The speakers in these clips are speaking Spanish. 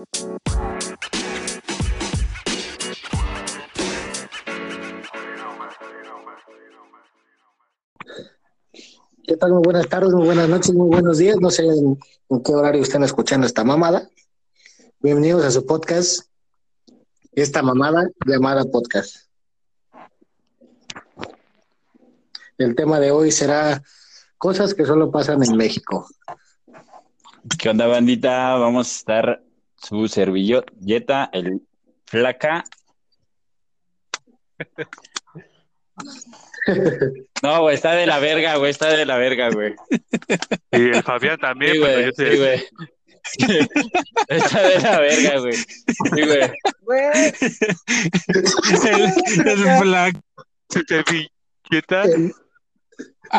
¿Qué tal? Muy buenas tardes, muy buenas noches, muy buenos días. No sé en, qué horario están escuchando esta mamada. Bienvenidos a su podcast, esta mamada llamada podcast. El tema de hoy será cosas que solo pasan en México. ¿Qué onda, bandita? Vamos a estar su servilleta, el flaca. No, güey, está de la verga, güey, está de la verga, güey. Y el Fabián también, Sí, pero güey, yo te sí, güey. Está de la verga, güey. Sí, güey. el, el Black servilleta.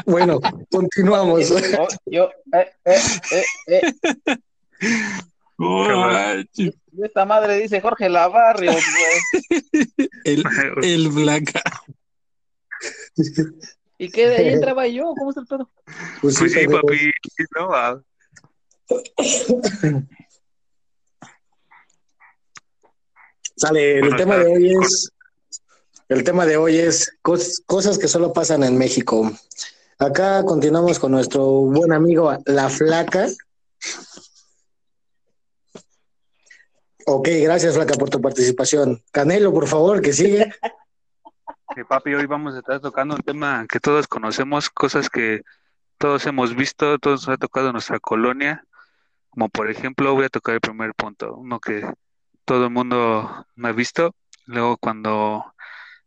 Bueno, continuamos. Oh, yo, eh, eh, eh, eh. Y esta madre dice Jorge Lavarrio, güey. El, el Blanca. ¿Y qué de ahí entraba yo? ¿Cómo está el pedo? Pues Pues sí, pendejo. papi, no, ah, Sale, el Bueno, tema está- de hoy es el tema de hoy es cos- cosas que solo pasan en México. Acá continuamos con nuestro buen amigo La Flaca. Ok, gracias Flaca por tu participación. Canelo, por favor, que sigue. Sí, papi, hoy vamos a estar tocando un tema que todos conocemos, cosas que todos hemos visto, todos nos ha tocado en nuestra colonia, como por ejemplo, voy a tocar el primer punto, uno que todo el mundo me ha visto, luego cuando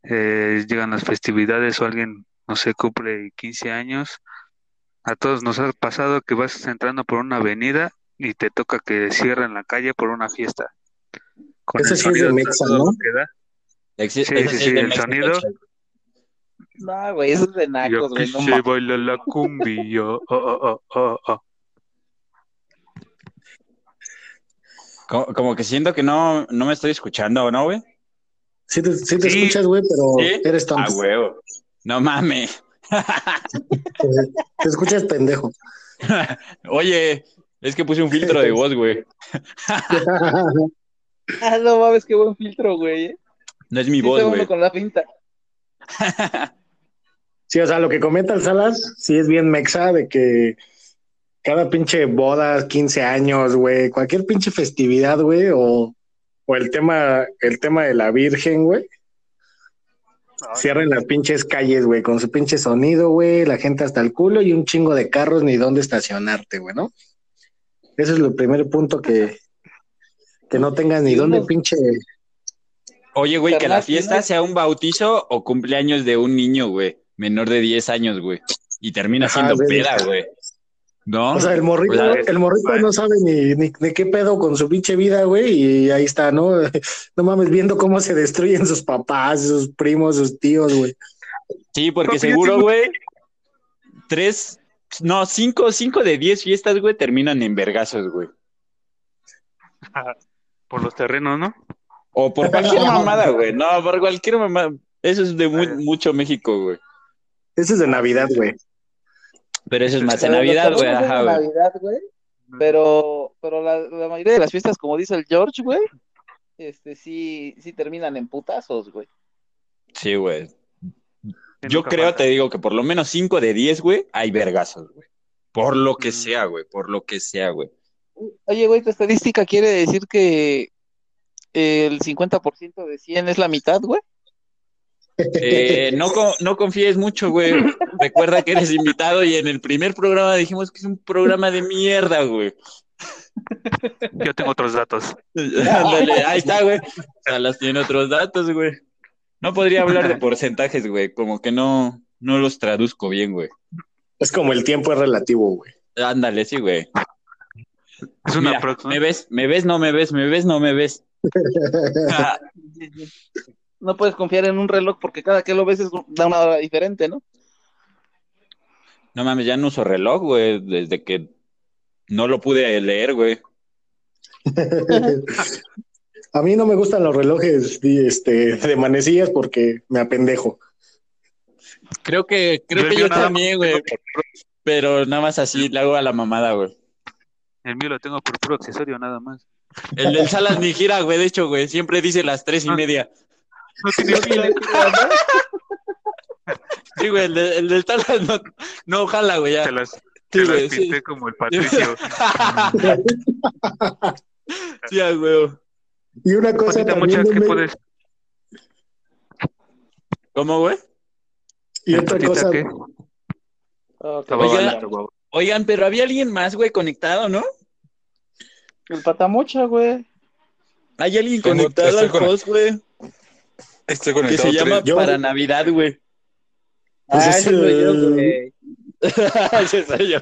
eh, llegan las festividades o alguien, no sé, cumple 15 años, a todos nos ha pasado que vas entrando por una avenida y te toca que cierren la calle por una fiesta. Con Ese el sí es de sonido Mexa, ¿no? Sí, sí, el sonido. No, güey, eso es de nacos, güey. No se baila la cumbia. Oh, oh, oh, oh, oh. Como, como que siento que no, no me estoy escuchando, ¿no, güey? Sí te, sí te Sí. escuchas, güey, pero ¿Sí? eres Ah, tonto. huevo. No mames. te escuchas pendejo. Oye, es que puse un filtro de voz, güey. Ah, no mames, qué buen filtro, güey. eh. No es mi Sí voz, güey. con la pinta. Sí, o sea, lo que comenta el Salas, sí es bien mexa de que cada pinche boda, 15 años, güey, cualquier pinche festividad, güey, o, o el tema, el tema de la Virgen, güey, cierran las pinches calles, güey, con su pinche sonido, güey, la gente hasta el culo y un chingo de carros ni dónde estacionarte, güey, ¿no? Ese es el primer punto que, que no tengas ni dónde pinche. Oye, güey, que la fiesta sea un bautizo o cumpleaños de un niño, güey, menor de 10 años, güey. Y termina Ajá, siendo peda, güey. ¿No? O sea, el morrito, el morrito no sabe ni, ni, ni qué pedo con su pinche vida, güey, y ahí está, ¿no? No mames, viendo cómo se destruyen sus papás, sus primos, sus tíos, güey. Sí, porque seguro, güey, tres, no, cinco, cinco de diez fiestas, güey, terminan en vergazos, güey. Por los terrenos, ¿no? O por cualquier mamada, güey. No, por cualquier mamada. Eso es de mu- mucho México, güey. Ese es de Navidad, güey. Pero eso es más los Navidad, güey. Ajá, de. Navidad, güey. Pero, pero la, la mayoría de las fiestas, como dice el George, güey, este sí, sí terminan en putazos, güey. Sí, güey. Yo creo, te digo, que por lo menos cinco de diez, güey, hay vergazos, güey. Por lo que Mm. sea, güey. Por lo que sea, güey. Oye, güey, tu estadística quiere decir que el 50% de 100 es la mitad, güey. Eh, no, no confíes mucho, güey. Recuerda que eres invitado y en el primer programa dijimos que es un programa de mierda, güey. Yo tengo otros datos. Ándale, ahí está, güey. Salas tiene otros datos, güey. No podría hablar de porcentajes, güey. Como que no, no los traduzco bien, güey. Es como el tiempo es relativo, güey. Ándale, sí, güey. Es una Mira, me ves, me ves, no me ves, me ves, no me ves. Ah, No puedes confiar en un reloj porque cada que lo ves es, da una hora diferente, ¿no? no mames, ya no uso reloj, güey, desde que no lo pude leer, güey. A mí no me gustan los relojes este, de manecillas porque me apendejo. Creo que, creo Yo que yo también, güey. Pero nada más así le hago a la mamada, güey. El mío lo tengo por puro accesorio, nada más. El del Salas ni gira, güey, de hecho, güey, siempre dice las tres y media. No tiene pila. Sí, güey, el, de- el del Salas no, no jala, güey, ya. Se las, Sí, se las güey, sí. pinté como el Patricio. Sí, huevo. Y una cosa también, muchas, ¿qué güey, puedes? ¿Cómo, güey? y otra cosa, ¿qué? Ok, Te va a Oiga. Oigan, pero había alguien más, güey, conectado, ¿no? El patamocha, güey. Hay alguien Tengo- conectado al con- host, güey, Estoy que conectado. se llama Yo- Para Navidad, güey. Pues ah, es ese soy yo, güey. Ese soy yo.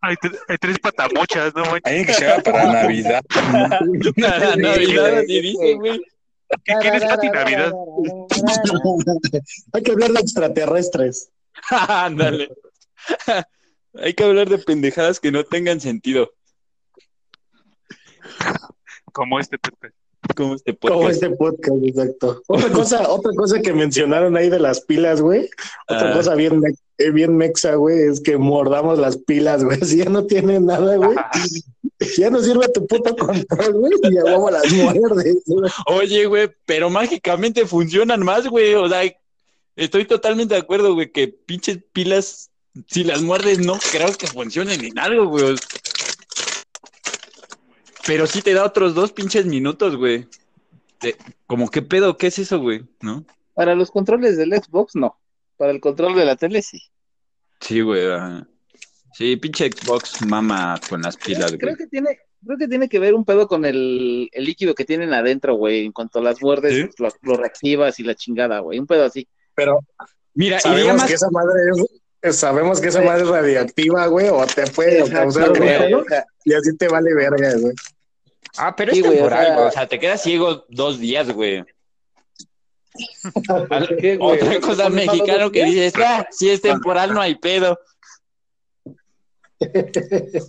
Hay, tre- hay tres patamochas, ¿no? manches? Alguien que se llama para Navidad. Para Navidad, así dice, güey. ¿Qué quieres, Pati Navidad? hay que hablar de extraterrestres. Ándale. Hay que hablar de pendejadas que no tengan sentido. Como este Pepe. Como este Como podcast. este podcast, exacto. Otra cosa, otra cosa que mencionaron ahí de las pilas, güey. Otra Ah. cosa bien, eh, bien mexa, güey, es que mordamos las pilas, güey. Si ya no tiene nada, güey, ya no sirve tu puto control, güey, y a huevo las muerdes. güey. Oye, güey, pero mágicamente funcionan más, güey. O sea, estoy totalmente de acuerdo, güey, que pinches pilas, si las muerdes, no creo que funcionen en algo, güey. Pero sí te da otros dos pinches minutos, güey. De- Como, ¿qué pedo? ¿Qué es eso, güey? ¿No? Para los controles del Xbox, no. Para el control de la tele, sí. Sí, güey. ajá. Sí, pinche Xbox mama con las pilas, Creo güey. que tiene, creo que tiene que ver un pedo con el, el líquido que tienen adentro, güey. En cuanto las muerdes, ¿Sí? pues, lo, lo reactivas y la chingada, güey. Un pedo así. Pero Mira, y sabemos más... que esa madre es, sabemos que esa madre es radiactiva, güey, o te puede Exacto, causar un güey. pedo, O sea, y así te vale verga, güey. Ah, pero Sí, es güey, o temporal, sea- güey. O sea, te quedas ciego dos días, güey. ¿qué, güey? Otra cosa ¿Te pones mexicano que dices, ah, si es temporal no hay pedo.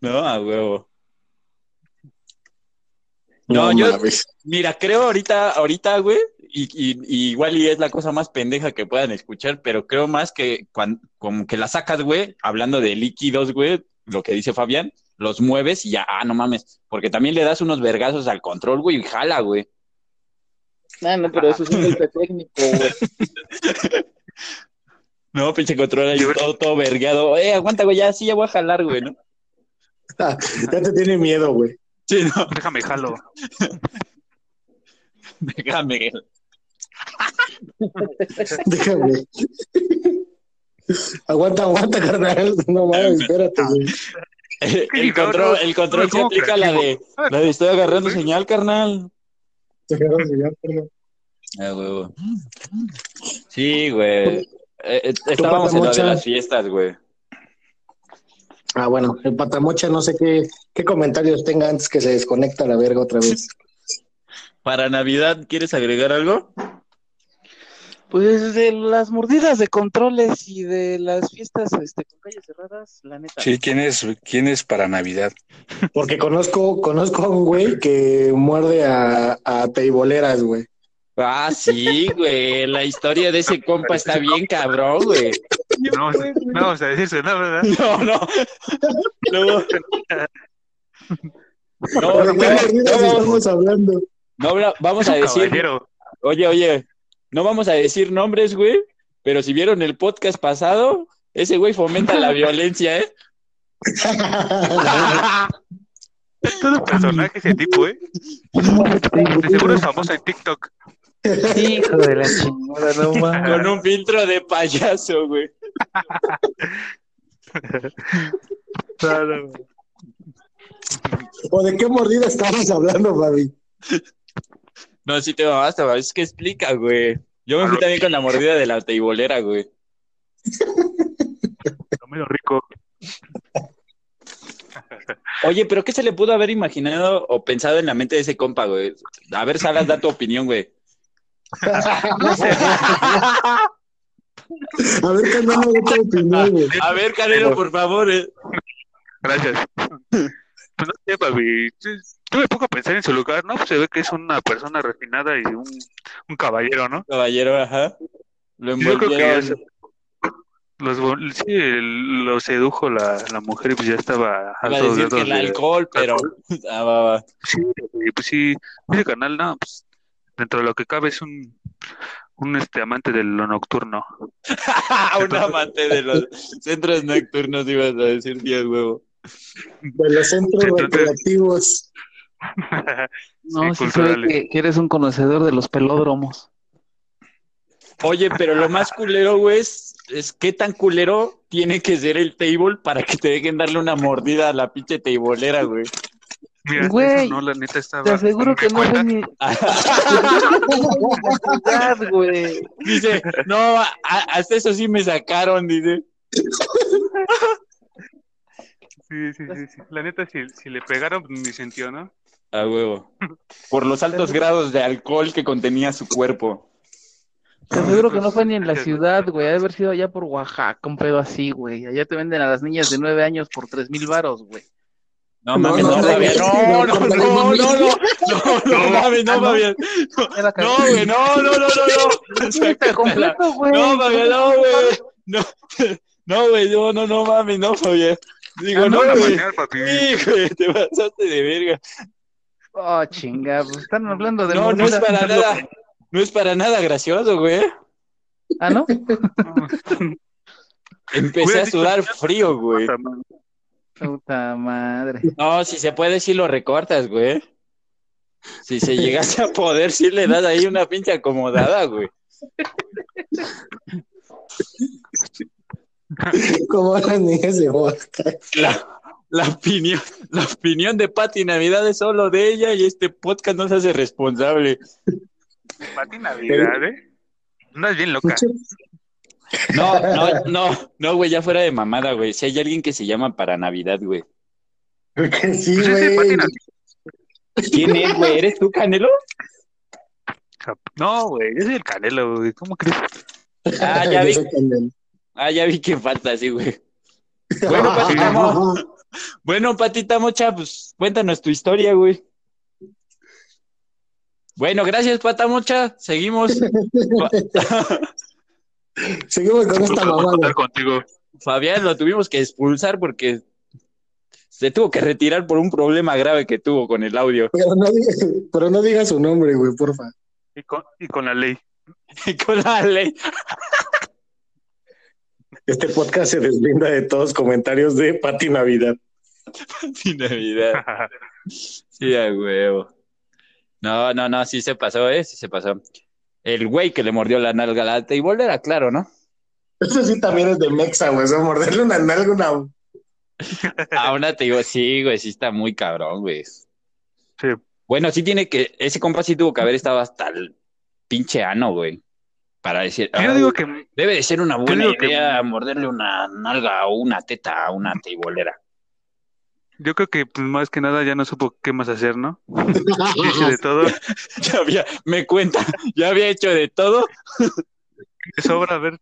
No, a huevo. No, yo- mames. Mira, creo ahorita, ahorita, güey, y, y- y igual y es la cosa más pendeja que puedan escuchar, pero creo más que cuando, como que la sacas, güey, hablando de líquidos, güey, lo que dice Fabián, los mueves y ya, ah, no mames, porque también le das unos vergazos al control, güey, y jala, güey. Ah, no, pero eso es un golpe técnico, güey. No, pinche control ahí todo, todo vergueado. Eh, aguanta, güey, ya, sí, ya voy a jalar, güey, ¿no? Ya te tiene miedo, güey. Sí, no, Déjame jalo. déjame. Déjame. aguanta, aguanta, carnal. No mames, espérate, güey. El, control, el control se ¿Cómo aplica la de, la de estoy agarrando señal, carnal. Ah, huevo. Sí, güey. Eh, eh, estábamos en lo de las fiestas, güey. Ah, bueno, el patamocha, no sé qué, qué comentarios tenga antes que se desconecta la verga otra vez. Para Navidad, ¿quieres agregar algo? Pues de las mordidas de controles y de las fiestas este, con calles cerradas, la neta. Sí, ¿quién es, quién es para Navidad? Porque conozco, conozco a un güey que muerde a, a teiboleras, güey. Ah, sí, güey. La historia de ese compa está bien cabrón, güey. No, no vamos a decirse nada, ¿verdad? No, no. No, no, ¿De no, qué mordidas no, estamos hablando? no, no, vamos a decir, Caballero. oye, oye, no vamos a decir nombres, güey, pero si vieron el podcast pasado, ese güey fomenta la violencia, ¿eh? Todo un personaje ese tipo, ¿eh? De seguro es famoso en TikTok. Hijo de la chingada, no mames. Con un filtro de payaso, güey. ¿O de qué mordida estamos hablando, Fabi? No, sí te mamaste, güey. Es que explica, güey. Yo me fui también con la mordida de la teibolera, güey. Lo menos rico. Oye, pero ¿qué se le pudo haber imaginado o pensado en la mente de ese compa, güey? A ver, Salas, da tu opinión, güey. A ver, carnal, de tu opinión, güey. A ver, Canelo, por favor. eh. Gracias. Pues no sé, papi. Yo me pongo a pensar en su lugar, ¿no? Pues se ve que es una persona refinada y un, un caballero, ¿no? Caballero, ajá. Lo Yo creo que envolvieron. eso- Los, sí, lo sedujo la, la mujer y pues ya estaba a Iba a decir que el de- alcohol, pero. Ah, va, va. Sí, y pues sí, ese canal, no, pues dentro de lo que cabe es un, un este amante de lo nocturno. Un amante de los centros nocturnos, ibas a decir, tío huevo. De los centros Entonces- recreativos. No, Sí, sí se ve que, que eres un conocedor de los pelódromos. Oye, pero lo más culero, güey, es, es qué tan culero tiene que ser el table para que te dejen darle una mordida a la pinche tableera, güey. Mira, Güey, eso no, la neta estaba. Te aseguro que no fue güey. Dice, no, a- hasta eso sí me sacaron, dice. Sí, sí, sí, sí. La neta, si, si le pegaron, pues, ni sintió, ¿no? A huevo. Por los altos grados de alcohol que contenía su cuerpo. Te aseguro que no fue ni en la ciudad, güey. Ha de haber sido allá por Oaxaca, un pedo así, güey. Allá te venden a las niñas de nueve años por tres mil varos, güey. No mames, no, Fabián. No, no, no, no, no, no, no mames, no, Fabián. No, güey, no, no, no, no, no. Está completo, güey. No, Fabián, no, güey. No, no, güey, no, no, no mames, no, Fabián. Digo, no, güey. Sí, güey, te pasaste de verga. Oh, chinga, pues están hablando de No, no es para nada, no es para nada gracioso, güey. Ah, ¿no? Empecé a sudar frío, güey. Puta madre. No, si se puede, sí lo recortas, güey. Si se llegase a poder, sí le das ahí una pinche acomodada, güey. Como las niñas de Oaxaca. La, la opinión, la opinión de Pati Navidad es solo de ella y este podcast no se hace responsable. Pati Navidad, ¿eh? Andas bien loca. No, no, no, no, güey, ya fuera de mamada, güey. Si hay alguien que se llama para Navidad, güey. Sí, Pues güey. Navidad. ¿Quién es, güey? ¿Eres tú, Canelo? No, güey, yo soy el Canelo, güey. ¿Cómo crees? Ah, ya vi, ah, ya vi que falta, sí, güey. Bueno, Patita Mo- bueno, Patita Mocha, pues cuéntanos tu historia, güey. Bueno, gracias, Pata Mocha. Seguimos. Seguimos con esta mamada. contigo. Fabián lo tuvimos que expulsar porque se tuvo que retirar por un problema grave que tuvo con el audio. Pero no diga, pero no diga su nombre, güey, porfa. Y con, y con la ley. Y con la ley. Este podcast se deslinda de todos comentarios de Pati Navidad. Sin Navidad. Sí, a huevo. No, no, no, sí se pasó, ¿eh? Sí se pasó. El güey que le mordió la nalga a la table era claro, ¿no? Eso sí también es de Mexa, güey. O sea, morderle una nalga, una. A una te digo, sí, güey, sí está muy cabrón, güey. Sí. Bueno, sí tiene que, ese compa sí tuvo que haber estado hasta el pinche ano, güey. Para decir, Yo "Ay, digo que debe de ser una buena digo que- idea morderle una nalga o una teta a una teibolera. yo creo que pues, más que nada ya no supo qué más hacer, ¿no? Hice de todo. Ya había, me cuenta, ya había hecho de todo. ¿Qué sobra? A ver,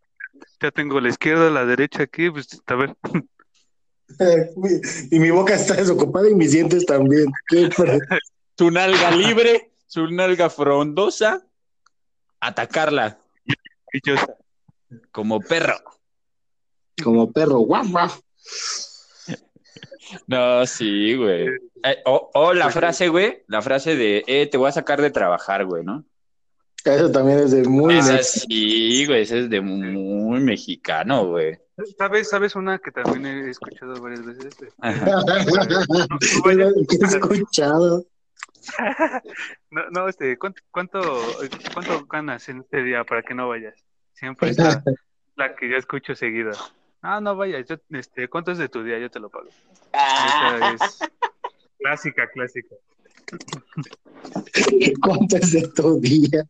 ya tengo la izquierda, la derecha aquí, pues a ver. y mi boca está desocupada y mis dientes también. Su nalga libre, su nalga frondosa, atacarla Como perro. Como perro, guau, guau. No, sí, güey. Eh, o, o la frase, güey, la frase de, eh, te voy a sacar de trabajar, güey, ¿no? Eso también es de muy Esa Mexa. sí, güey, ese es de muy mexicano, güey. ¿sabes, ¿sabes una que también he escuchado varias veces? No, no, este, ¿cuánto, cuánto, cuánto ganas en este día para que no vayas? Siempre está la que yo escucho seguido. Ah, no vayas, yo, este, ¿cuánto es de tu día? Yo te lo pago. Es clásica, clásica. ¿Cuánto es de tu día?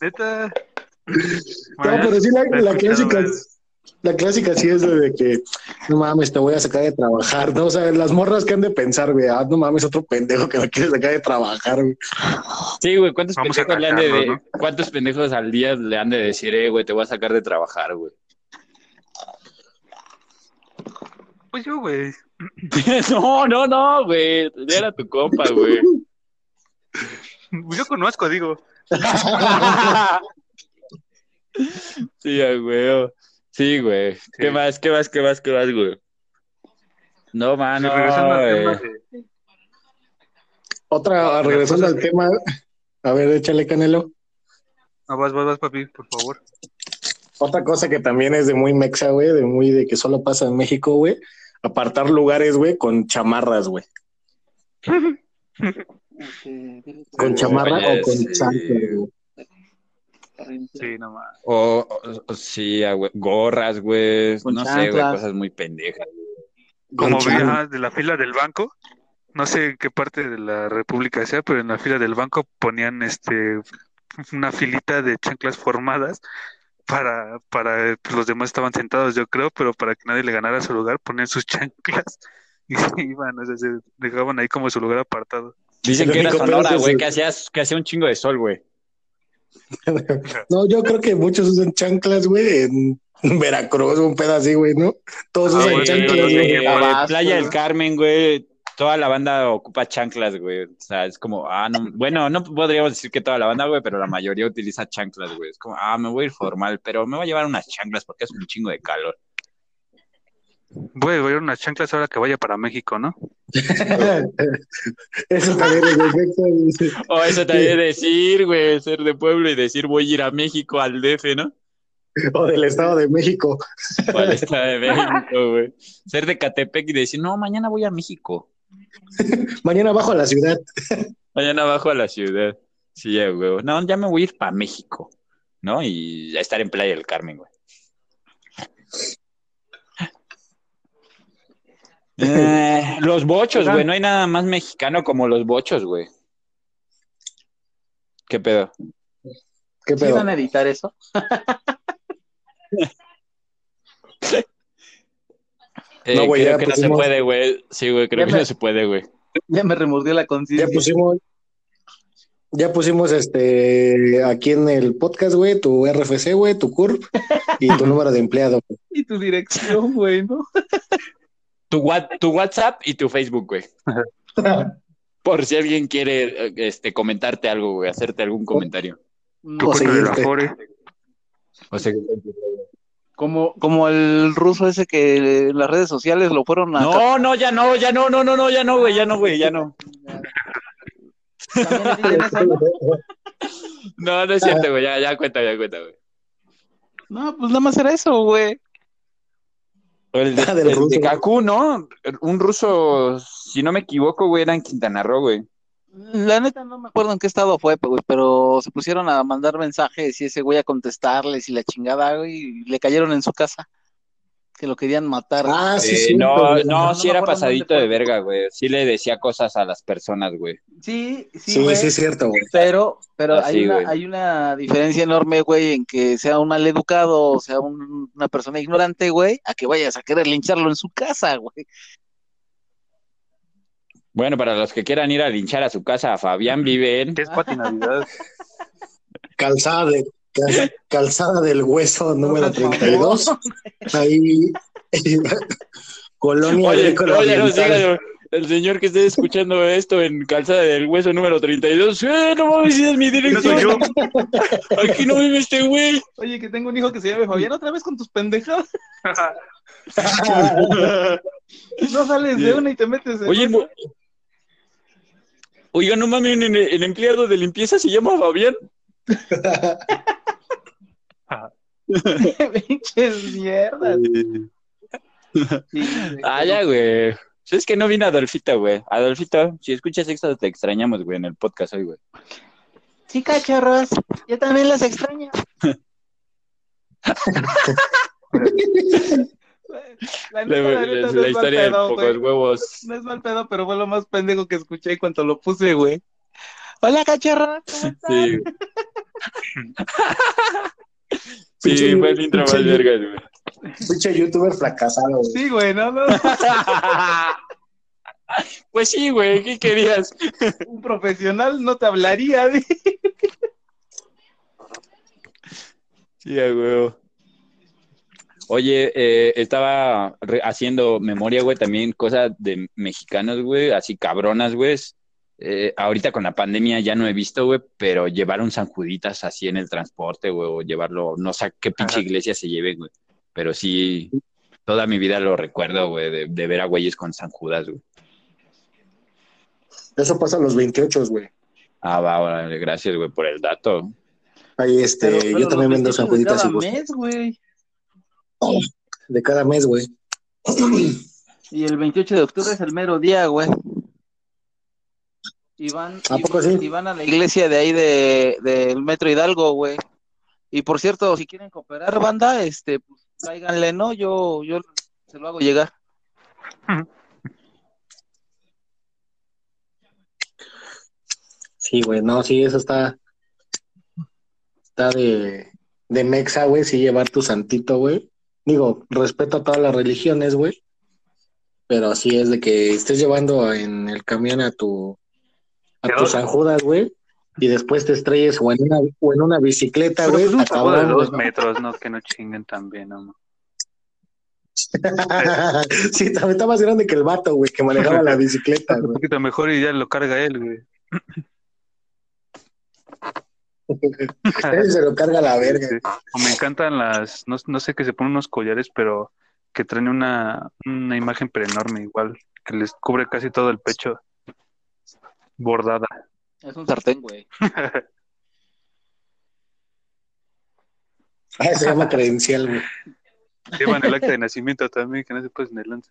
Neta. No, Bueno, pero sí la, la clásica, varias la clásica sí es de que, no mames, te voy a sacar de trabajar, ¿no? O sea, las morras que han de pensar, güey, ah, no mames, otro pendejo que me quiere sacar de trabajar, güey. Sí, güey, ¿cuántos Vamos a pendejos le han de, cuántos pendejos al día le han de decir, eh, güey, te voy a sacar de trabajar, güey? Pues yo, güey. no, no, no, güey, era tu compa, güey. Yo conozco, digo. sí, güey. Sí, güey. ¿Qué más? ¿Qué más? ¿Qué más? ¿Qué más, güey? No, Sí, mano. regresando al tema de- Otra, regresando al tema. A ver, échale canelo. No, vas, vas, vas, papi, por favor. Otra cosa que también es de muy mexa, güey, de muy de que solo pasa en México, güey. Apartar lugares, güey, con chamarras, güey. Con chamarra Oye, o con sí. chanclas, güey. Sí, no más. O, o- o sí, güey, gorras, güey. No sé, güey, cosas muy pendejas. Como chan- ah, de la fila del banco, no sé en qué parte de la República sea, pero en la fila del banco ponían este una filita de chanclas formadas para, para pues, los demás estaban sentados, yo creo, pero para que nadie le ganara su lugar, ponían sus chanclas y se iban, o sea, se dejaban ahí como su lugar apartado. Dicen que era Sonora, güey, que hacía, que hacía un chingo de sol, güey. No, yo creo que muchos usan chanclas, güey, en Veracruz, un pedo así, güey, ¿no? Todos Ah, usan güey, chanclas, güey. Tabasco. Playa del Carmen, güey. Toda la banda ocupa chanclas, güey. O sea, es como, ah, no. Bueno, no podríamos decir que toda la banda, güey, pero la mayoría utiliza chanclas, güey. Es como, ah, me voy a ir formal, pero me voy a llevar unas chanclas porque es un chingo de calor. Voy a llevar unas chanclas ahora que vaya para México, ¿no? Eso también es defecto. dice. O eso también decir, güey, ser de pueblo y decir voy a ir a México al DF, ¿no? O del Estado de México. O al Estado de México, güey. Ser de Catepec y decir, no, mañana voy a México. Mañana bajo a la ciudad. Mañana bajo a la ciudad. Sí, ya, güey. No, ya me voy a ir para México, ¿no? Y a estar en Playa del Carmen, güey. Eh, los bochos, güey. No hay nada más mexicano como los bochos, güey. ¿Qué pedo? ¿Qué ¿Sí pedo? van a editar eso? Eh, No, güey, creo ya que no se puede, güey. Sí, güey, creo Ya que me- no se puede, güey. Ya me remordió la Ya conciencia. pusimos, ya pusimos este aquí en el podcast, güey, tu RFC, güey, tu CURP y tu número de empleado. Y tu dirección, güey, ¿no? Tu, wa- tu WhatsApp y tu Facebook, güey. Por si alguien quiere este, comentarte algo, güey, hacerte algún comentario. O seguirte. O Como, como el ruso ese que en las redes sociales lo fueron a... no, no, ya no, ya no, no, no, no, ya no, güey, ya no, güey, ya ¿no? No, no es cierto, güey, ya, ya cuenta, ya cuenta, güey. No, pues nada más era eso, güey. El de, Ah, del el de. Cancún, ¿no? Un ruso, si no me equivoco, güey, era en Quintana Roo, güey. La neta no me acuerdo en qué estado fue, güey, pero se pusieron a mandar mensajes y ese güey a contestarles y la chingada, güey, y le cayeron en su casa. Que lo querían matar. Ah, sí, Eh, sí. no, güey. no, No sí era pasadito de verga, güey. Sí le decía cosas a las personas, güey. Sí, sí, Sí, güey. sí, es cierto, güey. Pero, pero Así, hay una, hay una diferencia enorme, güey, en que sea un maleducado o sea un- una persona ignorante, güey, a que vayas a querer lincharlo en su casa, güey. Bueno, para los que quieran ir a linchar a su casa, Fabián vive en... ¿Qué es Pati Navidad? Calzada, de, cal- calzada del hueso número por favor. 32. Ahí. Colonia Oye, oye, no siga, el señor que esté escuchando esto en Calzada del Hueso número 32, ¡eh, no mames, es mi ¿Quién soy dirección! yo? Aquí no vive este güey. Oye, que tengo un hijo que se llama Fabián, otra vez con tus pendejadas. No sales de una y te metes en Oye, mo- Oiga, no mames, el, el empleado de limpieza se llama Fabián. pinches mierdas. Güey. Ah, ya, güey. Es que no vino Adolfito, güey. Adolfito, si escuchas esto, te extrañamos, güey, en el podcast hoy, güey. Sí, cachorros, yo también los extraño. La, La, la la- historia de pocos huevos. No es mal pedo, pero fue lo más pendejo que escuché en cuanto lo puse, güey. Hola, cachorros, ¿cómo están? Sí. Sí, fue el intro más vergas, güey. Pinche youtuber fracasado, güey. Sí, güey, no, no. Pues sí, güey, ¿qué querías? Un profesional no te hablaría de... Sí, a huevo. Oye, eh, estaba haciendo memoria, güey, también cosas de mexicanos, güey, así cabronas, güey. Eh, ahorita con la pandemia ya no he visto, güey, pero llevar un San Juditas así en el transporte, güey, o llevarlo, no sé qué pinche Ajá. iglesia se lleve, güey. Pero sí, toda mi vida lo recuerdo, güey, de, de ver a güeyes con San Judas, güey. Eso pasa a los 28, güey. Ah, va, órale, gracias, güey, por el dato. Ahí, este, Pero- pero yo también vendo 28 San de Juditas cada y gustas. mes, güey. De cada mes, güey. Y el 28 de octubre es el mero día, güey. Y van, ¿A y- poco sí? y van a la iglesia de ahí de, del Metro Hidalgo, güey. Y por cierto, si quieren cooperar, banda, este, pues tráiganle, ¿no? Yo, yo se lo hago llegar. Sí, güey, no, sí, eso está. Está de, de mexa, güey, sí, llevar tu santito, güey. Digo, respeto a todas las religiones, güey. Pero sí es de que estés llevando en el camión a tu, a tu San Judas, güey, y después te estrelles o en una, o en una bicicleta, güey. pues de dos metros, no, que no chinguen también, no. sí, también está más grande que el vato, güey, que manejaba la bicicleta, Un poquito mejor y ya lo carga él, güey. Él se lo carga a la verga. Sí. O me encantan las, no, no sé que se ponen unos collares, pero que traen una, una imagen pero enorme igual, que les cubre casi todo el pecho, bordada. Es un sartén, güey. Ah, se llama credencial, güey. Llevan el acta de nacimiento también, que no se puede en el lance.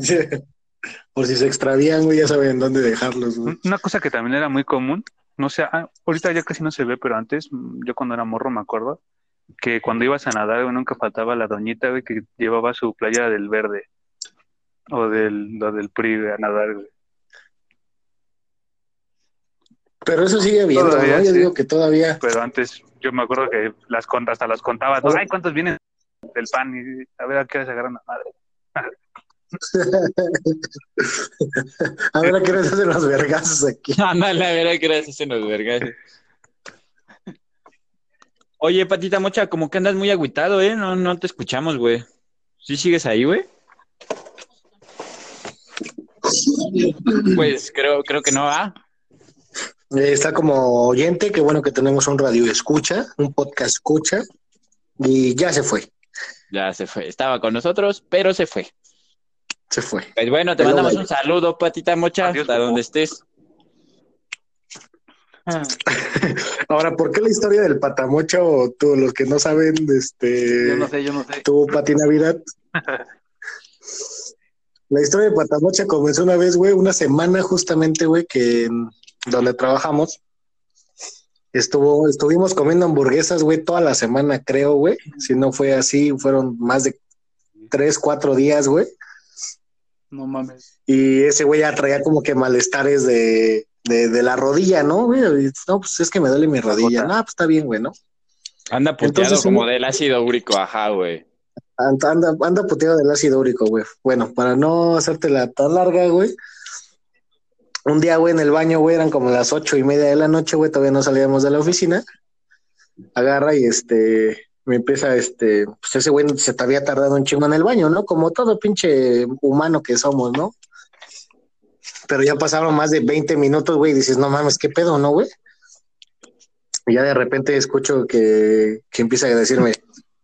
Sí. Por si se extravían, güey, ya saben dónde dejarlos, güey. Una cosa que también era muy común, no sé, ah, ahorita ya casi no se ve, pero antes, mm, yo cuando era morro me acuerdo, que cuando ibas a nadar, güey, nunca faltaba la doñita, güey, que llevaba su playera del verde o del, lo del PRI, a nadar, güey. Pero eso sigue habiendo, Todavía, ¿no? Yo sí. digo que todavía. Pero antes yo me acuerdo que las contas, hasta las contaba, ¿no? ay, ¿cuántos vienen del pan? Y a ver a qué hora se agarran la madre. A ver a qué hora se hacen los vergazos aquí. Ándale, a ver, a qué hora se hacen los vergas. Oye, Patita Mocha, como que andas muy agüitado, ¿eh? No, no te escuchamos, güey. ¿Sí sigues ahí, güey? Pues creo, creo que no, ¿ah? Eh, está como oyente, qué bueno que tenemos un radio escucha, un podcast escucha, y ya se fue, Ya se fue. Estaba con nosotros, pero se fue. se fue. Pues bueno, te Pero mandamos un saludo, Patita Mocha, Adiós, hasta donde estés. Ahora, ¿por qué la historia del patamocho, tú, los que no saben, este, Yo no sé, yo no sé. tú, Pati Navidad? La historia de Patamocha comenzó una vez, güey, una semana justamente, güey, que en donde trabajamos. Estuvo, estuvimos comiendo hamburguesas, güey, toda la semana, creo, güey. Si no fue así, fueron más de tres, cuatro días, güey. No mames. Y ese güey ya traía como que malestares de, de, de la rodilla, ¿no, güey? Y, No, pues es que me duele mi rodilla. No, pues está bien, güey, ¿no? Anda puteado Entonces, como un- del ácido úrico, ajá, güey. Anda, anda, puteado del ácido úrico, güey. Bueno, para no hacértela tan larga, güey. Un día, güey, en el baño, güey, eran como las ocho y media de la noche, güey, todavía no salíamos de la oficina. Agarra y este, me empieza, este, pues ese güey se te había tardado un chingo en el baño, ¿no? Como todo pinche humano que somos, ¿no? Pero ya pasaron más de 20 minutos, güey, y dices, no mames, ¿qué pedo, no, güey? Y ya de repente escucho que, que empieza a decirme,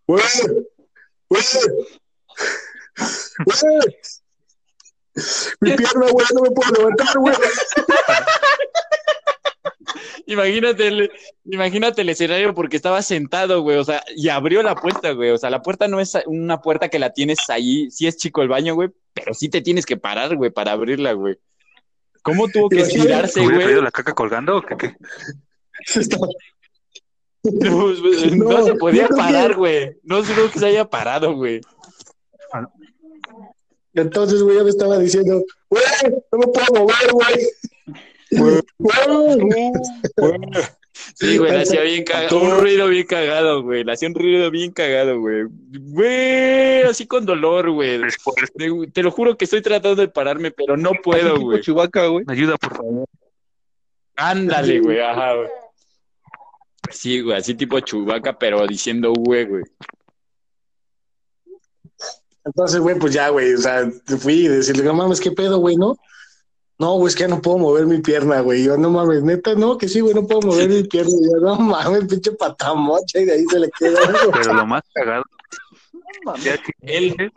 güey, güey, güey, mi pierna, güey, no me puedo levantar, güey. Imagínate el, imagínate el escenario porque estaba sentado, güey, o sea, y abrió la puerta, güey, o sea, la puerta no es una puerta que la tienes ahí, sí es chico el baño, güey, pero sí te tienes que parar, güey, para abrirla, güey. ¿Cómo tuvo que estirarse, ¿Hubiera güey? traído la caca colgando o qué? qué? Estaba- No, pues, no No, se podía yo creo que- parar, güey. No sé que se haya parado, güey. Entonces, güey, ya me estaba diciendo, güey, no me puedo mover, güey. Güey. Sí, güey, le hacía bien cagado, un ruido bien cagado, güey. Le hacía un ruido bien cagado, güey. Güey, así con dolor, güey. Te, te lo juro que estoy tratando de pararme, pero no puedo, güey. Güey. ayuda, por favor. Ándale, güey, ajá, güey. Sí, güey, así tipo chubaca, pero diciendo güey, güey. Entonces, güey, pues ya, güey, o sea, fui y decirle, no mames, qué pedo, güey, ¿no? No, güey, es que ya no puedo mover mi pierna, güey. Yo, no mames, neta, no, que sí, güey, no puedo mover mi pierna. Y yo, no mames, pinche patamocha, y de ahí se le queda. algo. Pero lo más cagado, No El,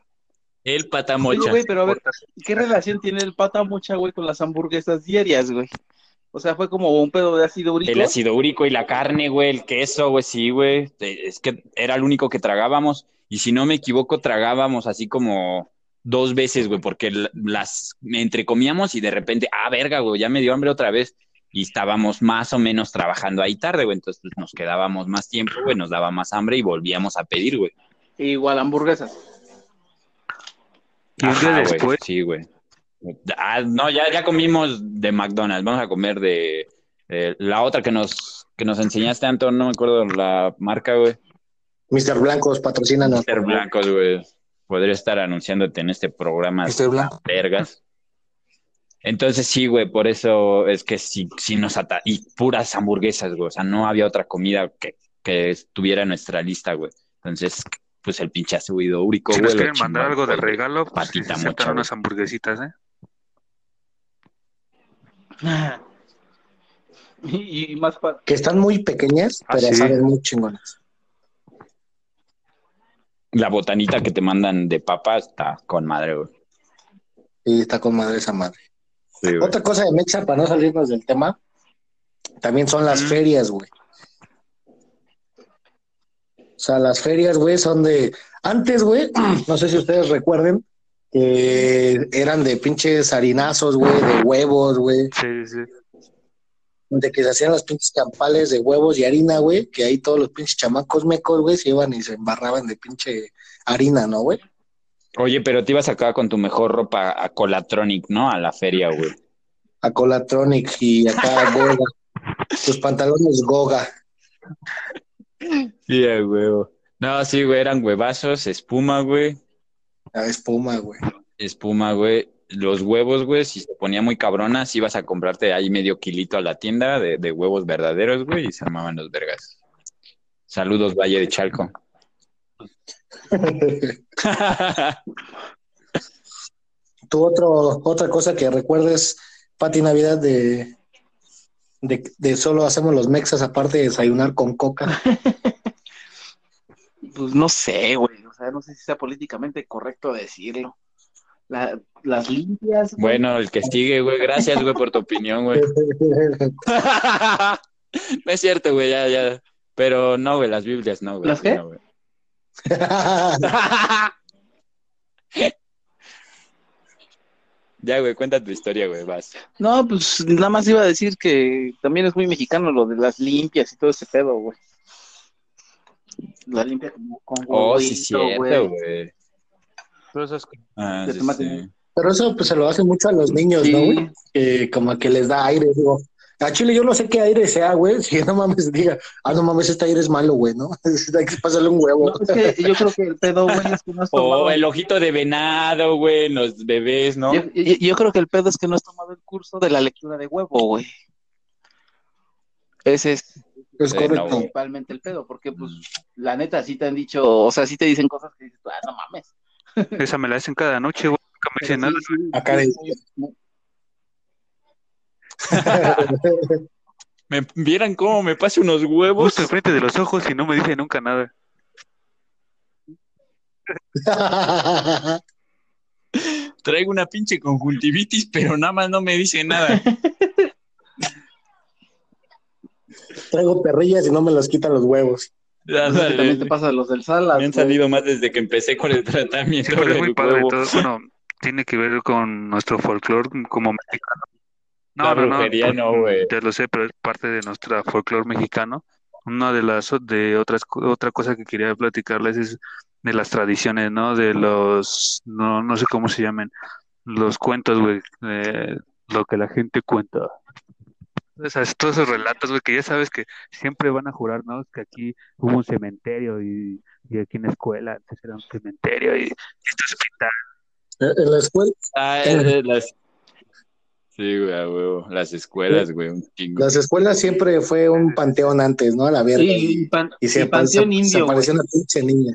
el patamocha. güey, pero a ver, ¿qué relación tiene el pata mocha, güey, con las hamburguesas diarias, güey? O sea, fue como un pedo de ácido úrico. El ácido úrico y la carne, güey, el queso, güey, sí, güey. Es que era el único que tragábamos. Y si no me equivoco, tragábamos así como dos veces, güey, porque las entrecomíamos y de repente, ah, verga, güey, ya me dio hambre otra vez. Y estábamos más o menos trabajando ahí tarde, güey. Entonces pues, nos quedábamos más tiempo, güey, nos daba más hambre y volvíamos a pedir, güey. Igual hamburguesas. Y güey, después, Sí, güey. Ah, no, ya, ya comimos de McDonald's. Vamos a comer de eh, la otra que nos, que nos enseñaste, Anton. No me acuerdo la marca, güey. Mr. Blancos, patrocínanos. Ser blancos, güey. Podría estar anunciándote en este programa. Estoy blanco. Vergas. Entonces sí, güey, por eso es que sí, sí nos ata y puras hamburguesas, güey. O sea, no había otra comida que, que estuviera en nuestra lista, güey. Entonces, pues el pinche ácido úrico, si güey. nos lo quieren mandar algo de regalo, pues Patita se güey. unas hamburguesitas, ¿eh? Y, y más Que están muy pequeñas, Ah, pero sí. saben muy chingonas. La botanita que te mandan de papa está con madre, güey. Y está con madre esa madre. Sí. Otra cosa de Mexa, para no salirnos del tema, también son las Mm. ferias, güey. O sea, las ferias, güey, son de... Antes, güey, no sé si ustedes recuerden, que eran de pinches harinazos, güey, de huevos, güey, Sí, sí. de que se hacían los pinches campales de huevos y harina, güey, que ahí todos los pinches chamacos mecos, güey, se iban y se embarraban de pinche harina, ¿no, güey? Oye, pero te ibas acá con tu mejor ropa a Colatronic, ¿no? A la feria, güey. A Colatronic y acá Goga. Tus pantalones Goga. Sí, güey. No, sí, güey, eran huevazos, espuma, güey. La espuma, güey. Espuma, güey. Los huevos, güey, si se ponía muy cabrona, si ibas a comprarte ahí medio kilito a la tienda de, de huevos verdaderos, güey, y se armaban los vergas. Saludos, Valle de Chalco. ¿Tú otro, otra cosa que recuerdes, Pati Navidad, de, de, de solo hacemos los mexas aparte de desayunar con coca? Pues no sé, güey. Sea, no sé si sea políticamente correcto decirlo. La- las limpias. güey. Bueno, el que sigue, güey, gracias, güey, por tu opinión, güey. No es cierto, güey, ya, ya. Pero no, güey, las Biblias no, güey. ¿Las qué? No, güey. Ya, güey, cuenta tu historia, güey, vas. No, pues nada más iba a decir que también es muy mexicano lo de las limpias y todo ese pedo, güey. La limpia con, con Oh, sí, cierto, güey. Pero esas Ah, De sí, tomate. sí. Pero eso pues se lo hace mucho a los niños, ¿no, güey? Que como que les da aire, digo. A Chile yo no sé qué aire sea, güey. Si no mames, diga, ah, no mames, este aire es malo, güey, ¿no? Hay que pasarle un huevo. no, es que yo creo que el pedo, güey, es que no has tomado. Oh, el ojito de venado, güey, los bebés, ¿no? Yo, yo- yo creo que el pedo es que no has tomado el curso de la lectura de huevo, güey. Ese es Es correcto. principalmente el pedo, porque pues la neta sí te han dicho, o sea, sí te dicen cosas que dices, ah, no mames. esa me la hacen cada noche, güey. Nunca me dicen nada. Sí, sí, Acá de- ¿Me vieran cómo me pase unos huevos? Justo enfrente de los ojos y no me dicen nunca nada. Traigo una pinche conjuntivitis, pero nada más no me dice nada. Traigo perrillas y no me las quitan los huevos. Ándale. también te pasa los del Salas. Me han salido más desde que empecé con el tratamiento Híjole, es del muy padre. Bueno, tiene que ver con nuestro folclore como mexicano. La brujería pues, no, güey. Ya lo sé, pero es parte de nuestro folclore mexicano. Una de las de otras otra cosa que quería platicarles es de las tradiciones, ¿no? De los no no sé cómo se llaman, los cuentos, güey, eh, lo que la gente cuenta. Esas, todos esos relatos, güey, que ya sabes que siempre van a jurar, ¿no? Que aquí hubo un cementerio y, y aquí en la escuela antes era un cementerio y este hospital. En la escuela, Ah, las... Sí, güey, a huevo. Las escuelas, güey, un chingo. las escuelas siempre fue un panteón antes, ¿no? A la verga. Sí, y, pan- y se, panteón se- indio, güey. apareció una pinche niña.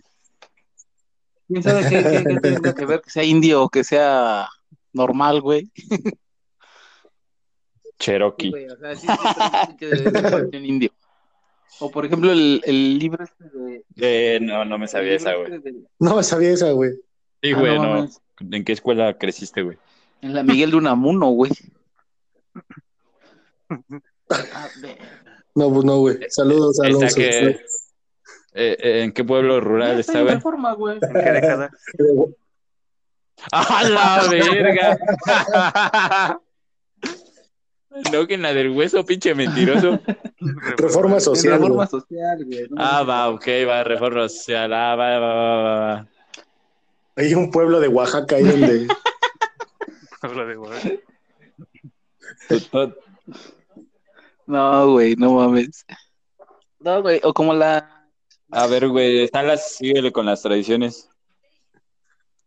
¿Quién sabe qué, qué- qué tenga que ver que sea indio o que sea normal, güey? Cherokee. güey, o sea, sí, que indio. O por ejemplo, el, el libro este de. Eh, no, no me sabía esa, güey. este de- No sabía esa, güey. Sí, Ah, güey, no. ¿En qué escuela creciste, güey? En la Miguel de Unamuno, güey. Ah, No, pues no, güey. Saludos, Alonso. que, eh, eh, ¿En qué pueblo rural está, güey? reforma, güey. ¿En qué década? ¡A la verga! No, que en la del hueso, pinche mentiroso. Reforma social. reforma güey. social, güey. No, Ah, va, ok, va, reforma social. Ah, va, va, va, va, va. Hay un pueblo de Oaxaca ahí donde. Habla de tu- No, güey, no mames. No, güey, o como la. A ver, güey, están las, síguele con las tradiciones.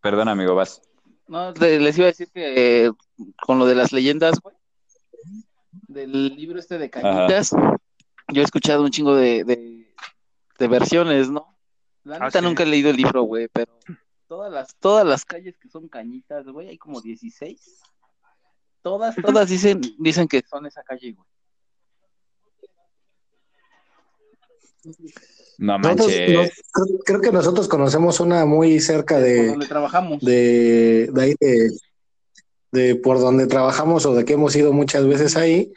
Perdón, amigo, vas. No, te- les iba a decir que eh, con lo de las leyendas, güey, del libro este de Cañitas, yo he escuchado un chingo de, de, de versiones, ¿no? La Ah, neta sí. nunca he leído el libro, güey, pero todas las, todas las calles que son Cañitas, güey, hay como 16. Todas, todas dicen, dicen que son esa calle, güey. No manches. nos- creo, creo que nosotros conocemos una muy cerca de, donde trabajamos. de, de ahí, de, de por donde trabajamos o de que hemos ido muchas veces ahí,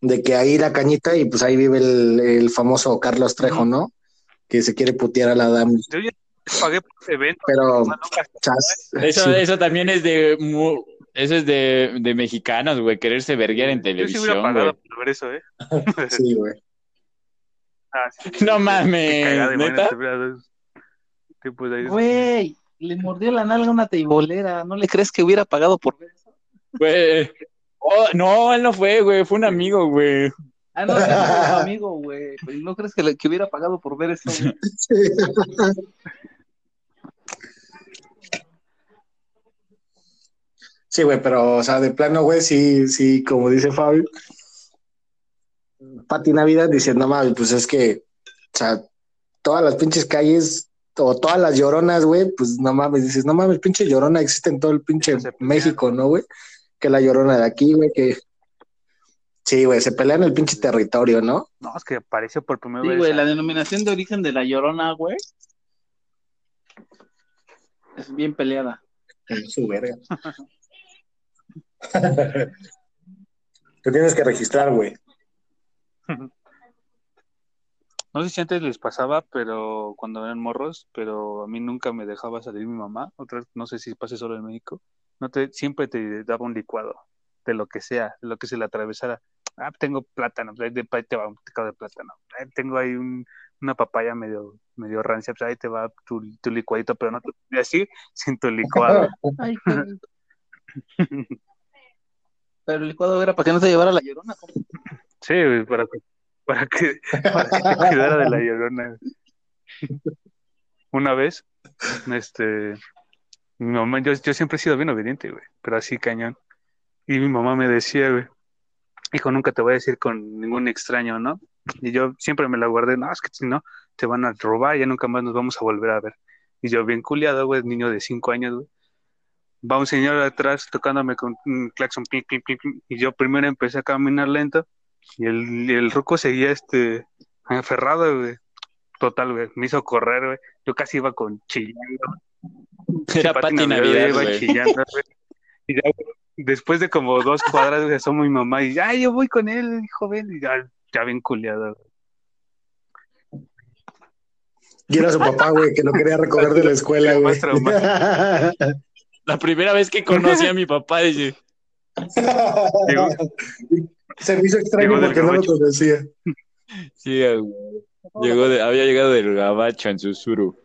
de que ahí la cañita y pues ahí vive el, el famoso Carlos Trejo, ¿no? Que se quiere putear a la dama. Yo ya pagué por ese evento. Pero, chas, Eso, sí. eso también es de eso es de, de mexicanos, güey, quererse verguiar en Yo sí hubiera televisión, pagado por ver eso, ¿eh? Sí, güey. Ah, sí. No mames, Güey, le mordió la nalga a una teibolera, ¿no le crees que hubiera pagado por ver eso? Güey. Oh, no, él no fue, güey, fue un amigo, güey. Ah, no, sí, es tu amigo, güey. ¿No crees que, le- que hubiera pagado por ver eso? Sí, güey, pero, o sea, de plano, güey, sí, sí, como dice Fabio, Pati Navidad dice, no mames, pues es que, o sea, todas las pinches calles o todas las lloronas, güey, pues no mames, dices, no mames, pinche llorona existe en todo el pinche. México, ¿no, güey? Que la llorona de aquí, güey, que... Sí, güey, se pelean el pinche territorio, ¿no? No, es que apareció por primera Sí, vez. güey, a- la denominación de origen de la llorona, güey. Es bien peleada. Su verga. Te tienes que registrar, güey. No sé si antes les pasaba, pero cuando eran morros, pero a mí nunca me dejaba salir mi mamá. Otra vez, no sé si pase solo en México. No te, siempre te daba un licuado de lo que sea, de lo que se le atravesara. Ah, tengo plátano, ahí de- ahí te va un picado de plátano. Tengo ahí un- una papaya medio, medio rancia, pues ahí te va tu, tu licuadito, pero no te voy a decir sin tu licuado. Ay, qué- Pero el licuado era para que no te llevara la llorona. ¿cómo? Sí, para que, para que, para que cuidara de la llorona. Una vez, este, mi mamá, yo, yo siempre he sido bien obediente, güey, pero así cañón. Y mi mamá me decía, güey, hijo, nunca te voy a decir con ningún extraño, ¿no? Y yo siempre me la guardé, no, es que si no, te van a robar, ya nunca más nos vamos a volver a ver. Y yo bien culiado, güey, niño de cinco años, güey. Va un señor atrás tocándome con un claxon, y yo primero empecé a caminar lento, y el, el ruco seguía este aferrado, güey. Total, güey. Me hizo correr, güey. Yo casi iba con chillando. Era Pati Navidad, iba güey. chillando, güey. Y ya, güey, después de como dos cuadras, güey, asomó mi mamá y ya, yo voy con él, joven. Y ya, ya bien culiado. güey. Y era su papá, güey, que lo quería recoger de la escuela, güey. La primera vez que conocí a mi papá, dice, Llegó, Se me hizo extraño porque no lo conocía. sí, güey. Llegó de, había llegado del gabacho en Susuru.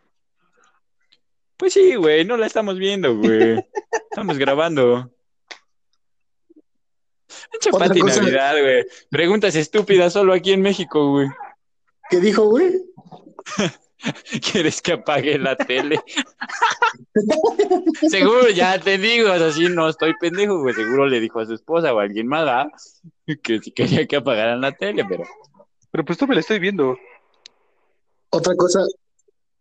Pues sí, güey, no la estamos viendo, güey. Estamos grabando. Pinche Otra Pati cosa- Navidad, güey. Preguntas estúpidas solo aquí en México, güey. ¿Qué dijo, güey? ¿Quieres que apague la tele? Seguro, ya te digo, así no estoy pendejo, güey. Seguro le dijo a su esposa o a alguien más, ¿ah? Que si quería que apagaran la tele, pero. pero pues tú me la estoy viendo. Otra cosa.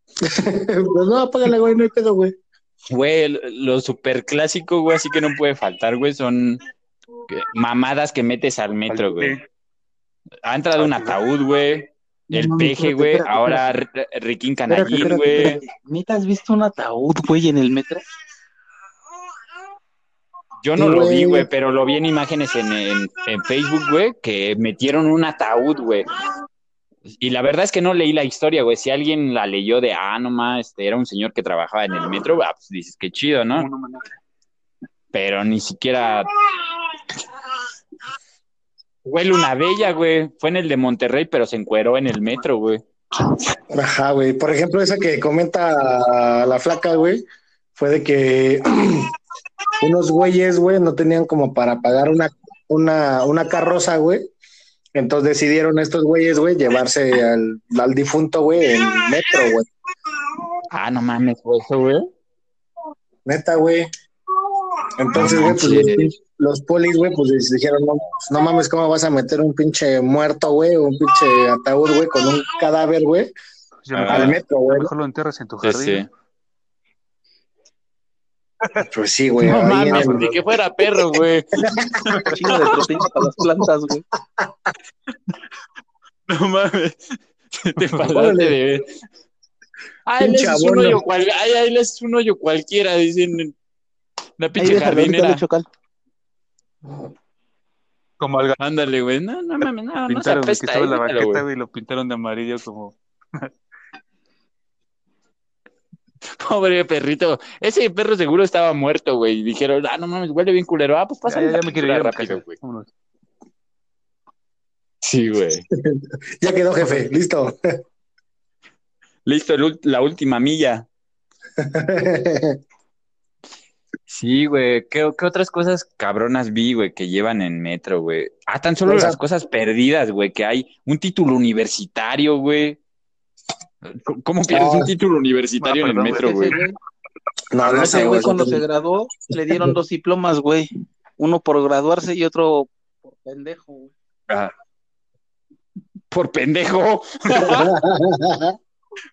pues no, apágala, güey, no hay pedo, güey. Güey, lo super clásico, güey, así que no puede faltar, güey, son mamadas que metes al metro, güey. Ha entrado un ataúd, güey. No El mames, peje, güey. Ahora Riquín Canallín, güey. ¿Neta has visto un ataúd, güey, en el metro? Yo no Sí, lo vi, güey. pero lo vi en imágenes en, en, en Facebook, güey, que metieron un ataúd, güey. Y la verdad es que no leí la historia, güey. Si alguien la leyó de, ah, no más, este, era un señor que trabajaba en el metro, ah, pues dices, qué chido, ¿no? Pero ni siquiera. Güey, Luna Bella, güey. Fue en el de Monterrey, pero se encueró en el metro, güey. Ajá, güey. Por ejemplo, esa que comenta la flaca, güey, fue de que unos güeyes, güey, no tenían como para pagar una, una, una carroza, güey. Entonces decidieron estos güeyes, güey, llevarse al, al difunto, güey, en metro, güey. Ah, no mames, fue eso, güey. Neta, güey. Entonces, güey, pues los, los polis, güey, pues les dijeron, no, pues, no mames, ¿cómo vas a meter un pinche muerto, güey, o un pinche ataúd, güey, con un cadáver, güey, Pues Ah. al metro, güey? mejor lo enterras en tu Sí, jardín. sí. Pues sí, güey. No mames, el- ni que fuera perro, güey. Chingo de proteína para las plantas, güey. No mames. Te pasaste de. Ay, Pinche les es un hoyo cual... Ay, ay, les es un hoyo cualquiera, dicen. La Ahí pinche jardinera. Como al Ándale, güey. No, no mames, no, no se apesta, en la déjalo, banqueta, güey. güey, y lo pintaron de amarillo como... Pobre perrito. Ese perro seguro estaba muerto, güey. Y dijeron, ah, no mames, huele bien culero. Ah, pues Ya, pásale ya, me quiero ir rápido, güey. Vámonos. Sí, güey. Ya quedó, jefe, listo. Listo, la última milla. Sí, güey. ¿Qué, qué otras cosas cabronas vi, güey, que llevan en metro, güey? Ah, tan solo O sea- las cosas perdidas, güey, que hay un título universitario, güey. ¿Cómo- ¿Cómo pierdes un título universitario en el metro, güey. No, no sé, güey cuando se graduó le dieron dos diplomas, güey. Uno por graduarse y otro por pendejo, güey. Ah. Por pendejo.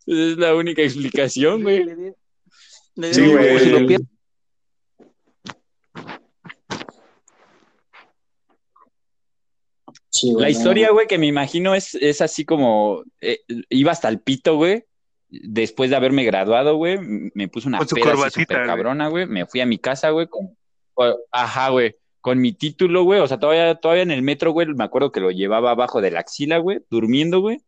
es la única explicación, güey. Sí, dieron, güey. si lo pierdes, Sí, güey, La historia, güey, que me imagino es, es así como eh, iba hasta el pito, güey. Después de haberme graduado, güey, me puse una peda así güey. cabrona, güey. Me fui a mi casa, güey, con, ajá, güey, con mi título, güey. O sea, todavía, todavía en el metro, güey, me acuerdo que lo llevaba abajo de la axila, güey, durmiendo, güey.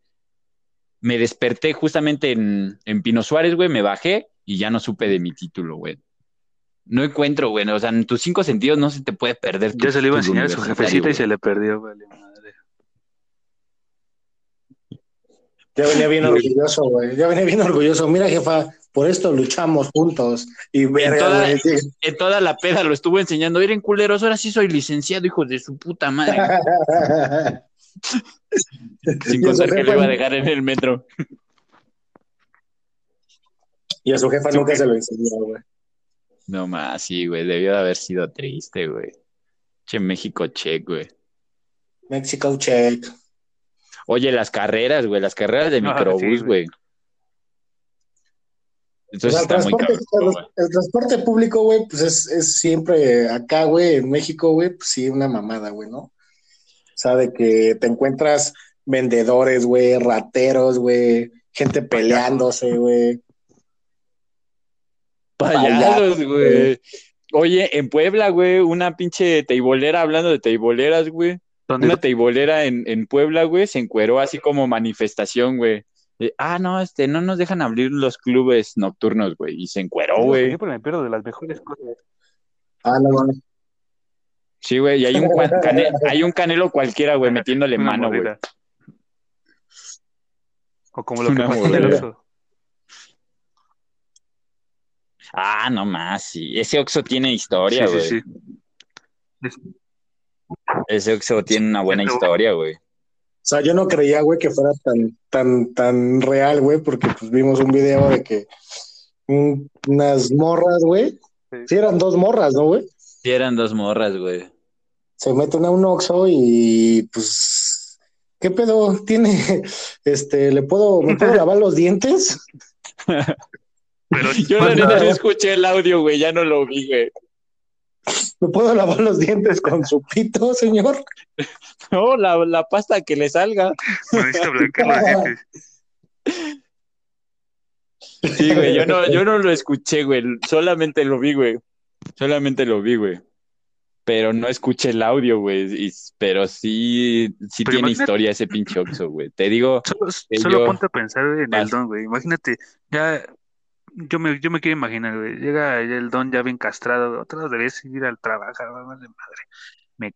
Me desperté justamente en, en Pino Suárez, güey, me bajé y ya no supe de mi título, güey. No encuentro, güey. O sea, en tus cinco sentidos no se te puede perder tu Ya se le iba a enseñar a su jefecita y güey. se le perdió, vale, Ya venía bien orgulloso, güey. Ya venía bien orgulloso. Mira, jefa, por esto luchamos juntos. Y verga, toda- güey. sí. en toda la peda lo estuvo enseñando. Miren, culeros, ahora sí soy licenciado, hijo de su puta madre. Sin contar que lo iba a dejar en el metro. Y a su jefa nunca se lo enseñó, güey. No más, sí, güey. Debió de haber sido triste, güey. Che, México, che, güey. Mexico check. Oye, las carreras, güey, las carreras de Ah, microbús, sí, güey. Entonces O sea, el, está muy transporte, cabrón, güey. el transporte público, güey, pues es, es siempre acá, güey, en México, güey, pues sí, una mamada, güey, ¿no? O sea, de que te encuentras vendedores, güey, rateros, güey, gente peleándose, güey. Payasos, güey. Oye, en Puebla, güey, una pinche teibolera, hablando de teiboleras, güey. ¿Dónde? Una teibolera en, en Puebla, güey, se encueró así como manifestación, güey. De, ah, no, este, no nos dejan abrir los clubes nocturnos, güey. Y se encueró, güey. Siempre me pierdo de las mejores cosas. Ah, no, mames. Sí, güey, y hay un, cua- cane- hay un canelo cualquiera, güey, metiéndole Una mano, güey. O como lo que Una pasó en el oso. Ah, no más, sí. Ese Oxxo tiene historia, Sí, güey. sí, sí. Ese Oxxo tiene una buena historia, güey. O sea, yo no creía, güey, que fuera tan, tan, tan real, güey, porque pues vimos un video de que un- unas morras, güey, Sí. sí eran dos morras, ¿no, güey? Sí, eran dos morras, güey. Se meten a un Oxxo y pues, ¿qué pedo? Tiene, este, ¿le puedo, me puedo lavar los dientes? Pero Yo la neta no escuché el audio, güey, ya no lo vi, güey. ¿Me puedo lavar los dientes con su pito, señor? No, la, la pasta que le salga. No necesito blanquear los dientes. Sí, güey, yo no, yo no lo escuché, güey. Solamente lo vi, güey. Solamente lo vi, güey. Pero no escuché el audio, güey. Pero sí, sí Pero tiene imagínate- historia ese pinche Oxxo, güey. Te digo, Solo, yo- ponte a pensar en el don, güey. Imagínate, ya, yo me, yo me quiero imaginar, güey. Llega el don ya bien castrado. Otra vez debes ir al trabajar, madre. madre.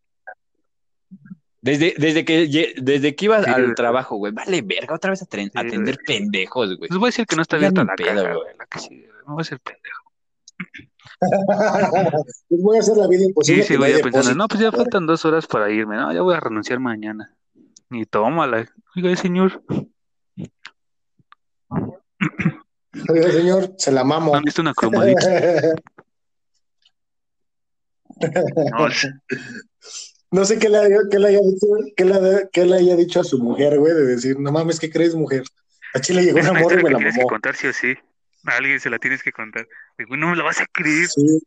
desde, desde que desde que ibas Sí, al güey. trabajo, güey, vale verga, otra vez a Sí, atender pendejos, güey. Les voy a decir que no está abierta la pedo, caja, güey. La que sigue, güey. Me voy a hacer pendejo. Les voy a hacer la vida Sí, imposible. sí, que no güey, hay ya pensando, depósito. no, pues ya faltan dos horas para irme, no, ya voy a renunciar mañana. Y tómala. Oiga, señor, Señor, se la mamo. ¿no han visto una cromadita? No, No sé qué le, haya- qué le haya dicho, qué le, qué le haya dicho a su mujer, güey, de decir, no mames, ¿qué crees, mujer? A Chile llegó una morra y me la tienes que mamó. contar sí o sí. A alguien se la tienes que contar. Güey, no me la vas a creer. Sí,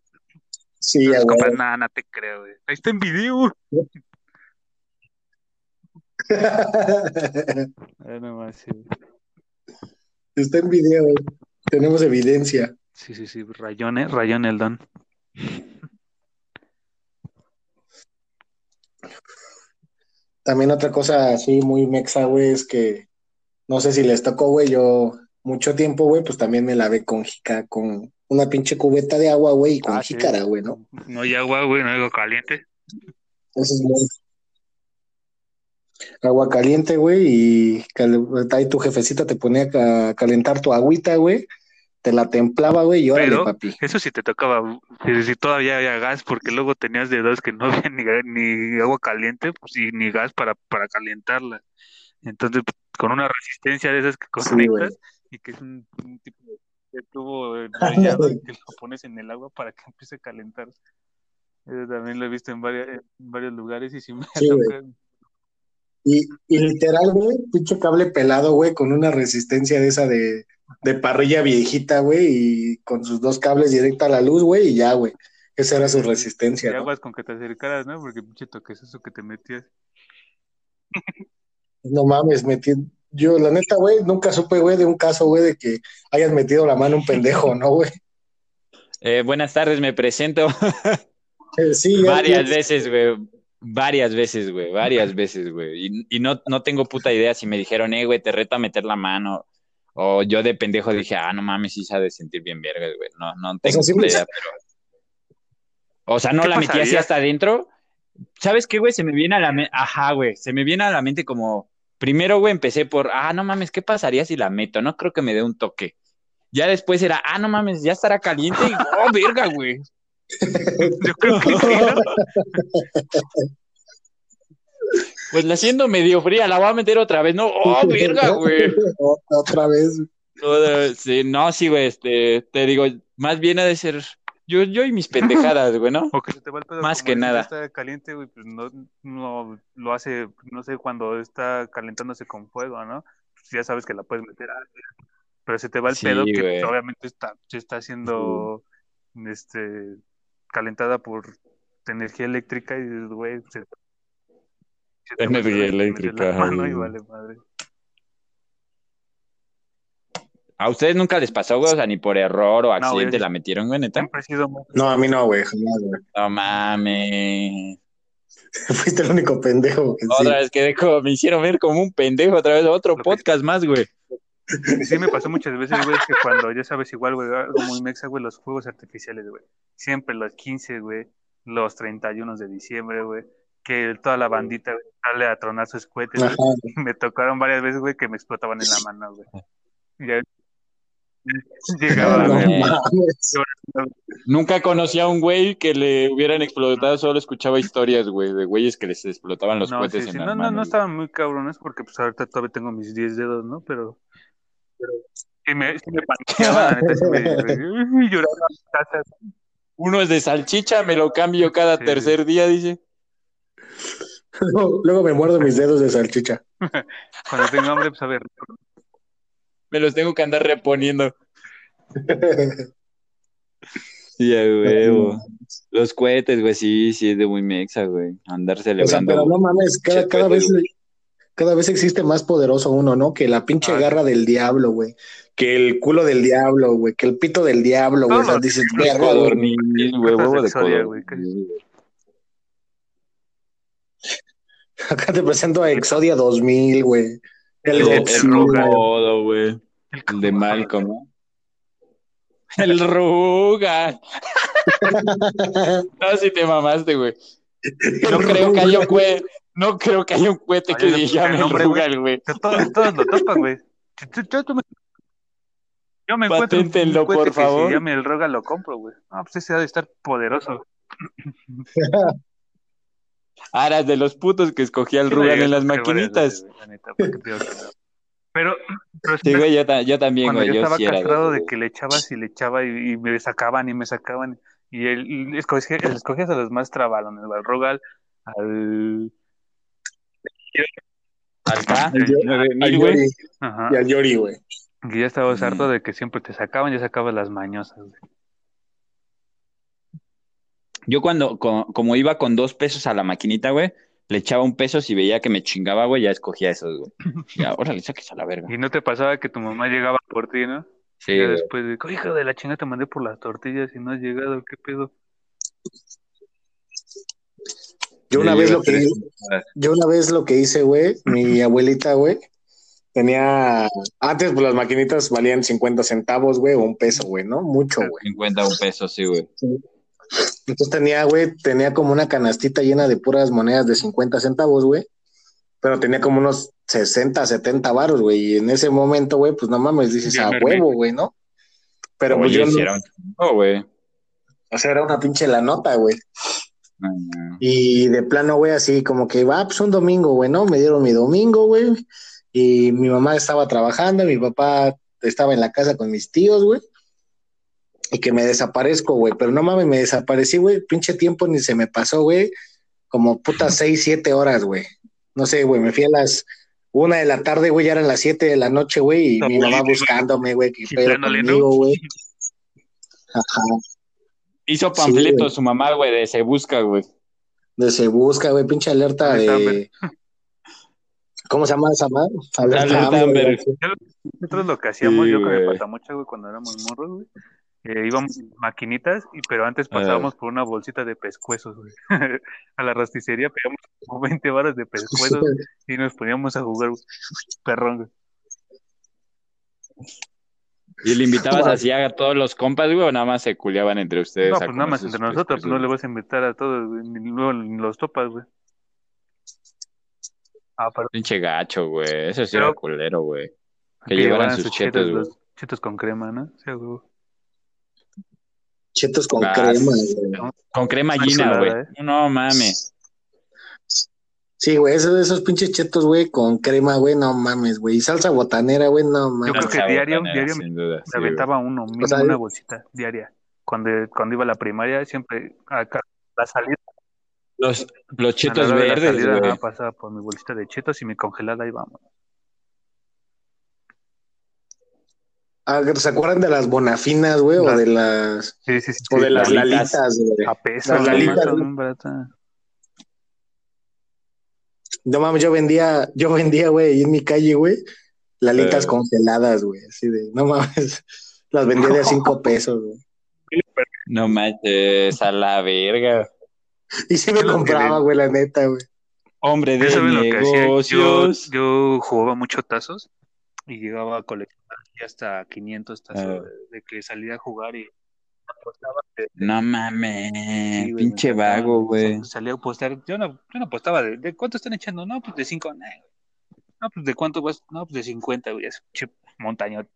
sí, compa, huevo. nada, no te creo, güey. Ahí está en video. No más, sí. Está en video, güey. Tenemos evidencia. Sí, sí, sí, rayón, eh, rayón el don. También otra cosa así muy mexa, güey, es que no sé si les tocó, güey, yo mucho tiempo, güey, pues también me lavé con jica, con una pinche cubeta de agua, güey, y con Ah, jícara, güey, ¿no? No hay agua, güey, no hay agua caliente. Eso es muy... Agua caliente, güey, y ahí tu jefecita te ponía a calentar tu agüita, güey, te la templaba, güey, y órale, Pero- papi. Eso sí te tocaba, si, si todavía había gas, porque luego tenías de dos que no había ni, agua caliente pues, y ni gas para, para calentarla. Entonces, con una resistencia de esas que Sí, conectas y que es un, un tipo de, tubo enrollado y que lo pones en el agua para que empiece a calentar. Eso también lo he visto en, varias, en varios lugares y sí me Sí. Y, y literal, güey, pinche cable pelado, güey, con una resistencia de esa de, de parrilla viejita, güey, y con sus dos cables directa a la luz, güey, y ya, güey. Esa era su Y resistencia, ¿no? aguas con que te acercaras, ¿no? Porque pinche toquezazo que te metías. No mames, metí. Yo, la neta, güey, nunca supe, güey, de un caso, güey, de que hayas metido la mano a un pendejo, ¿no, güey? Eh, buenas tardes, me presento Eh, Sí, ya- varias ya- veces, güey. Varias veces, güey. Varias veces, güey. Y, y no, no tengo puta idea si me dijeron, eh, güey, te reto a meter la mano. O yo de pendejo dije, ah, no mames, sí se ha de sentir bien vergas, güey. No, no tengo puta pues- idea, pero. O sea, no ¿Qué la metí así hasta adentro. ¿Sabes qué, güey? Se me viene a la mente. Ajá, güey. Se me viene a la mente como. Primero, güey, empecé por, ah, no mames, ¿qué pasaría si la meto? No creo que me dé un toque. Ya después era, ah, no mames, ya estará caliente y, oh, verga, güey. Yo creo que sí, ¿no? Pues la siendo medio fría, la voy a meter otra vez, ¿no? Oh, verga, güey. Otra vez. Sí, no, sí, güey, este, te digo, más bien ha de ser yo, yo y mis pendejadas, güey, ¿no? O que se te va el pedo Más que nada. está caliente, güey, pues no, no lo hace, no sé, cuando está calentándose con fuego, ¿no? Pues ya sabes que la puedes meter. ah, Pero se te va el Sí, pedo que güey. pues, obviamente está, se está siendo este calentada por energía eléctrica y dices, güey, se, se te Energía eléctrica, la mano y ay. vale madre. ¿A ustedes nunca les pasó, güey? O sea, ni por error o accidente la metieron, güey, neta. No, a mí no, güey, jamás, güey. No mames. Fuiste el único pendejo que sí. Otra vez quedé como, me hicieron ver como un pendejo otra vez, otro Lo que- podcast más, güey. Sí, me pasó muchas veces, güey, que cuando, ya sabes, igual, güey, algo muy mexa, güey, los fuegos artificiales, güey. Siempre los 15, güey, los 31 de diciembre, güey, que toda la bandita, güey, sale a tronar sus cohetes, güey. Y me tocaron varias veces, güey, que me explotaban en la mano, güey. Y ya llegaba, No güey. Nunca conocí a un güey que le hubieran explotado, solo escuchaba historias, güey, de güeyes que les explotaban los No, cohetes sí, en sí, las no, no, no estaban muy cabrones porque, pues, ahorita todavía tengo mis 10 dedos, ¿no? Pero, pero me, sí me paniqueaba, la neta, sí me, me lloraba. Uno es de salchicha, me lo cambio cada Sí, tercer día, dice. Luego, luego me muerdo mis dedos de salchicha. Cuando tengo hambre, pues, a ver, Me los tengo que andar reponiendo. Sí, a huevo. Los cohetes, güey, sí, sí, es de muy mexa, güey. Andar O sea, celebrando. pero no mames, cada, cada vez, cada vez existe más poderoso uno, ¿no? Que la pinche Ah, garra del diablo, güey. Que el culo del diablo, güey. Que el pito del diablo, güey. O sea, Todos dices, güey. Güey, huevo de güey, codorniz. Acá te presento a Exodia 2000, güey. El El- güey. El de Malcolm, ¿no? El Rugal. No, si te mamaste, güey. No creo que haya cohete, no creo que haya un cohete que le llame el. Rugal, güey. Todos, todos lo topan, güey. Yo- me- encuentro un cohete por que favor. Se llame el Roga, lo compro, güey. No, pues ese ha de estar poderoso. Aras de los putos que escogía el Sí, Rugal en las maquinitas. Pero, pero Sí, güey, yo, ta- yo también, cuando güey. yo estaba castrado de que le echabas y le echaba y, y me sacaban y me sacaban y él y escogía, escogías a los más trabalones, al Rogal, al Al K, Al Yo- 9000, Al güey. Y al Yori, güey. que ya estabas Mm. harto de que siempre te sacaban, ya sacabas las mañosas, güey. Yo cuando, co- como iba con dos pesos a la maquinita, güey, le echaba un peso si veía que me chingaba, güey, ya escogía esos, güey. Ya, órale, saques a la verga. Y no te pasaba que tu mamá llegaba por ti, ¿no? Sí, Y después de, hijo de la chinga, te mandé por las tortillas y no has llegado, ¿qué pedo? Yo una vez lo que tres yo una vez lo que hice, güey, mi abuelita, güey, tenía antes pues las maquinitas valían 50 centavos, güey, o un peso, güey, ¿no? Mucho, güey. 50 un peso, sí, güey. Entonces tenía, güey, tenía como una canastita llena de puras monedas de 50 centavos, güey. Pero tenía como unos 60, 70 varos, güey. Y en ese momento, güey, pues no mames, dices a huevo, güey, ¿no? Pero pues yo no, güey. o sea, era una pinche la nota, güey. Y de plano, güey, así como que va, pues un domingo, güey, ¿no? Me dieron mi domingo, güey. Y mi mamá estaba trabajando, mi papá estaba en la casa con mis tíos, güey. Y que me desaparezco, güey. Pero no mames, me desaparecí, güey. Pinche tiempo ni se me pasó, güey. Como puta seis, siete horas, güey. No sé, güey, me fui a las una de la tarde, güey, ya eran las siete de la noche, güey. Y mi mamá buscándome, güey, qué pedo conmigo, güey. Ajá. Hizo Sí, panfletos güey. su mamá, güey, de se busca, güey. De se busca, güey, pinche alerta de. ¿Cómo se llama esa madre? Alerta Amber. Nosotros lo que hacíamos, Sí, yo güey. patamocha, güey, cuando éramos morros, güey, eh, íbamos en maquinitas, y, pero antes pasábamos por una bolsita de pescuezos, güey. A la rosticería pegamos como 20 varas de pescuezos y nos poníamos a jugar güey. perrón, güey. Y le invitabas así a todos los compas, güey, o nada más se culeaban entre ustedes. No, pues nada más entre nosotros, pues no le vas a invitar a todos, güey, ni luego ni los topas, güey. Ah, pero Pinche gacho, güey. Eso sí Pero- era culero, güey. Que que llevaran sus chetos, güey. los chetos con crema, ¿no? Sí, güey. Chetos con Ah, crema, güey. Con crema chulada, güey. ¿eh? No mames. Sí, güey, esos, esos pinches chetos, güey, con crema, güey, no mames, güey. Y salsa botanera, güey, no Yo mames. creo que diario, botanera, diario sin duda, Me sí, güey. aventaba uno, mínimo sea, una bolsita diaria. Cuando, cuando iba a la primaria, siempre acá, la salida, Los, los chetos la de la verdes, salida, güey. ajá, pasaba por mi bolsita de chetos y mi congelada y vamos. Ah, ¿Se acuerdan de las bonafinas, güey? O de las. Sí, sí, sí. O de sí, las lalitas. lalitas, güey. A peso, las lalitas, baratas. No mames, yo vendía, yo vendía, güey, en mi calle, güey, lalitas Eh. congeladas, güey. Así de, no mames. Las vendía de a cinco pesos, güey. No manches, a la verga. Y sí me compraba, güey, la neta, güey. Hombre ¿Ya de hacía? Yo, negocios. yo jugaba mucho tazos y llegaba a coleccionar hasta 500 tazos Ah. de, de que salía a jugar y apostaba. de- No mames, sí, güey, pinche vago, güey. Salía a apostar. Yo no, yo no apostaba. De, ¿de cuánto están echando? No, pues de 5. No, pues de cuánto vas. No, pues de 50, güey. Es pinche montañote.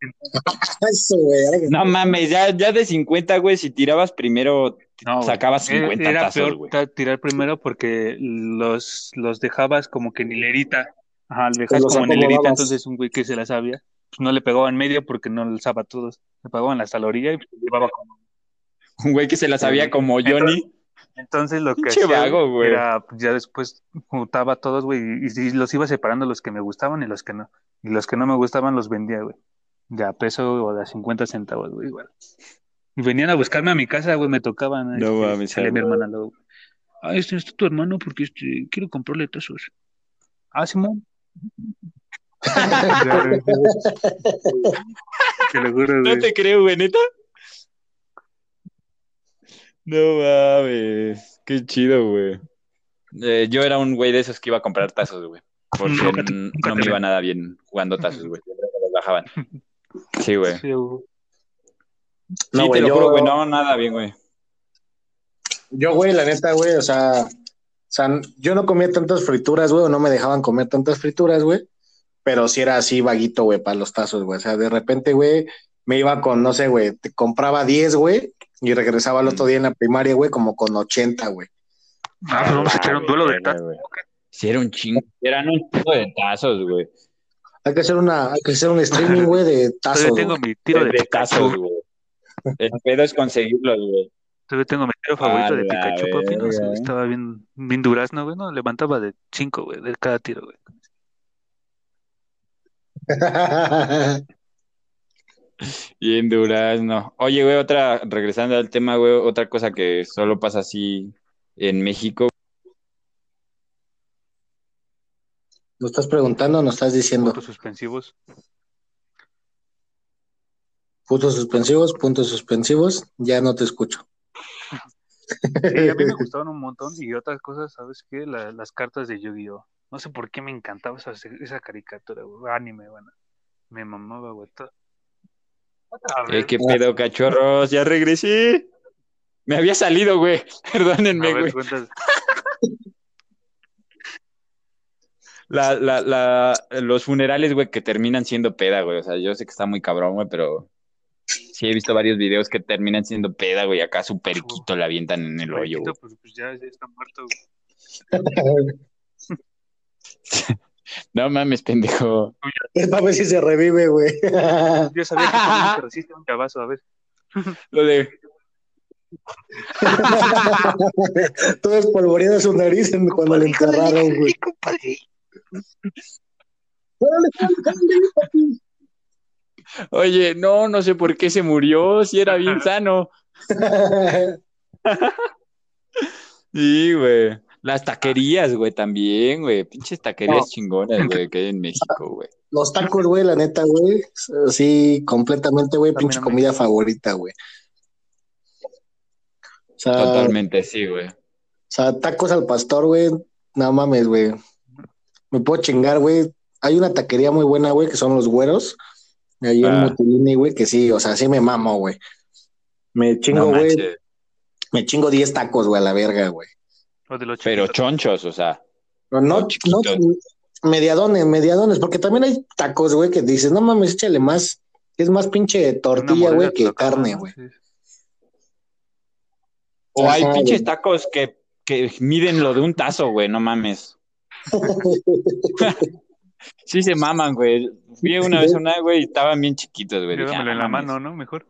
Eso, güey. No mames, ya, ya de 50, güey, si tirabas primero, No, sacabas Era- 50 Era tazos, peor güey. tirar primero porque los, los dejabas como que en hilerita. Ajá, los dejabas los como en hilerita, entonces un güey que se la sabía, pues no le pegaba en medio porque no le alzaba a todos. Le pegaban hasta la orilla y pues, llevaba como. Un güey que se la sabía como Johnny. Entonces lo que hacía vago, güey. era, pues, ya después juntaba a todos, güey, y, y los iba separando los que me gustaban y los que no. Y los que no me gustaban los vendía, güey. De a peso o de a 50 centavos, güey, igual. Y venían a buscarme a mi casa, güey, me tocaban. No este, mames, salía ah, mi hermana luego. Ah, este está tu hermano porque este, quiero comprarle tazos. Ah, Simón. Ya, güey. Te lo juro, No te creo, güey, neta. No mames, qué chido, güey. Eh, yo era un güey de esos que iba a comprar tazos, güey. Porque Nunca te- n- nunca no me iba nada bien jugando tazos, güey. Siempre me los bajaban. Sí, güey. Sí. Sí, No, te güey, lo yo- juro, güey, no, nada bien, güey. Yo, güey, la neta, güey, o sea, o sea, yo no comía tantas frituras, güey, o no me dejaban comer tantas frituras, güey, pero sí era así vaguito, güey, para los tazos, güey. O sea, de repente, güey, me iba con, no sé, güey, te compraba 10, güey, y regresaba al otro día en la primaria, güey, como con 80, güey. Ah, pues vamos a echar un duelo de tazos. güey. Sí, era un chingo. Eran un chingo de tazos, güey. Hay que hacer una, hay que hacer un streaming, güey, de tazos. Todavía tengo güey. mi tiro de, De tazos, güey. El pedo es conseguirlos, güey. Todavía tengo mi tiro favorito A de Pikachu, papi. No, verga. estaba bien, bien durazno, güey. No, levantaba de 5, güey, de cada tiro, güey. Y en Durazno. Oye, güey, otra, regresando al tema, güey, otra cosa que solo pasa así en México. ¿Nos estás preguntando o nos estás diciendo? Puntos suspensivos. Puntos suspensivos, puntos suspensivos, ya no te escucho. Sí, a mí me gustaban un montón. Y otras cosas, ¿sabes qué? La- las cartas de Yu-Gi-Oh! No sé por qué me encantaba esa, esa caricatura, güey. Anime, bueno. Me mamaba, güey. todo. Vez, ¿Qué pedo, cachorros? Ya regresé. Me había salido, güey. Perdónenme, ver, güey. La, la, la, los funerales, güey, que terminan siendo peda, güey. O sea, yo sé que está muy cabrón, güey, pero sí he visto varios videos que terminan siendo peda, güey. Acá su periquito la avientan en el hoyo, güey. Pues, pues ya, ya está muerto, güey. No mames, pendejo. Para ver si se revive, güey. Yo sabía que te resiste un chavazo, a ver. Lo de. Todo espolvoreado su nariz en- cuando le enterraron, güey. Oye, no, no sé por qué se murió, si era bien sano. Sí, güey. Las taquerías, güey, también, güey. Pinches taquerías No. chingonas, güey, que hay en México, güey. Los tacos, güey, la neta, güey. Sí, completamente, güey, pinche comida favorita, güey. O sea, Totalmente, sí, güey. o sea, tacos al pastor, güey. No mames, güey. Me puedo chingar, güey. Hay una taquería muy buena, güey, que son los güeros. Ahí en Ah. Mutilini, güey, que sí, o sea, sí me mamo, güey. Me chingo, güey. me chingo 10 tacos, güey, a la verga, güey. O de los Pero chonchos, o sea. No, no, mediadones, mediadones, porque también hay tacos, güey, que dices, no mames, échale más. Es más pinche tortilla, güey, que carne, güey. Sí. O hay pinches güey. tacos que, que miden lo de un tazo, güey, no mames. Sí se maman, güey. Fui una vez a una, güey, y estaban bien chiquitos, güey. Dije, Llévamelo "Ah, en la mames". mano, ¿no? Mejor.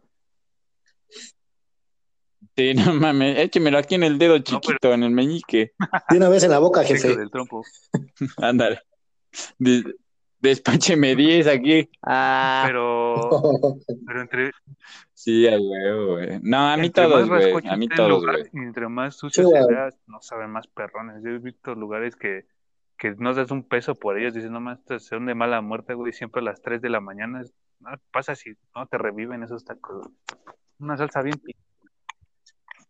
Sí, no mames, échemelo aquí en el dedo pero- chiquito, en el meñique. De una vez en la boca, jefe. del trompo. Ándale. De- despácheme 10 aquí. Ah, Pero, pero entre, Sí, a huevo, güey. No, a mí entre todos, güey. A mí todos, lugar güey. Y entre más sucio Sí, se güey. vea, no saben más perrones. Yo he visto lugares que, que no das un peso por ellos. Dices, no más, son de mala muerte, güey. Siempre a las 3 de la mañana. no, pasa si no te reviven esos tacos. Una salsa bien pi-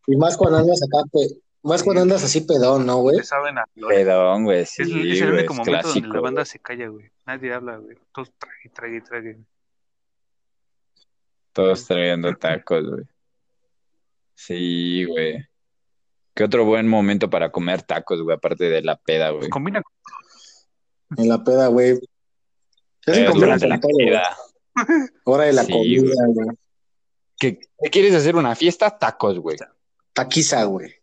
Y más cuando andas acá, pe- más cuando andas así pedón, ¿no, güey? saben a. Pedón, güey. Sí, Es, es el único es momento donde la clásico. banda se calla, güey. Nadie habla, güey. Todos trague, trague, trague. Todos trayendo tacos, güey. Sí, güey. ¿Qué otro buen momento para comer tacos, güey? Aparte de la peda, güey. Combina con En la peda, güey. Eh, combinan durante la peda. Hora de la Sí, comida, güey. ¿Qué, qué quieres hacer una fiesta? Tacos, güey. Taquiza, güey.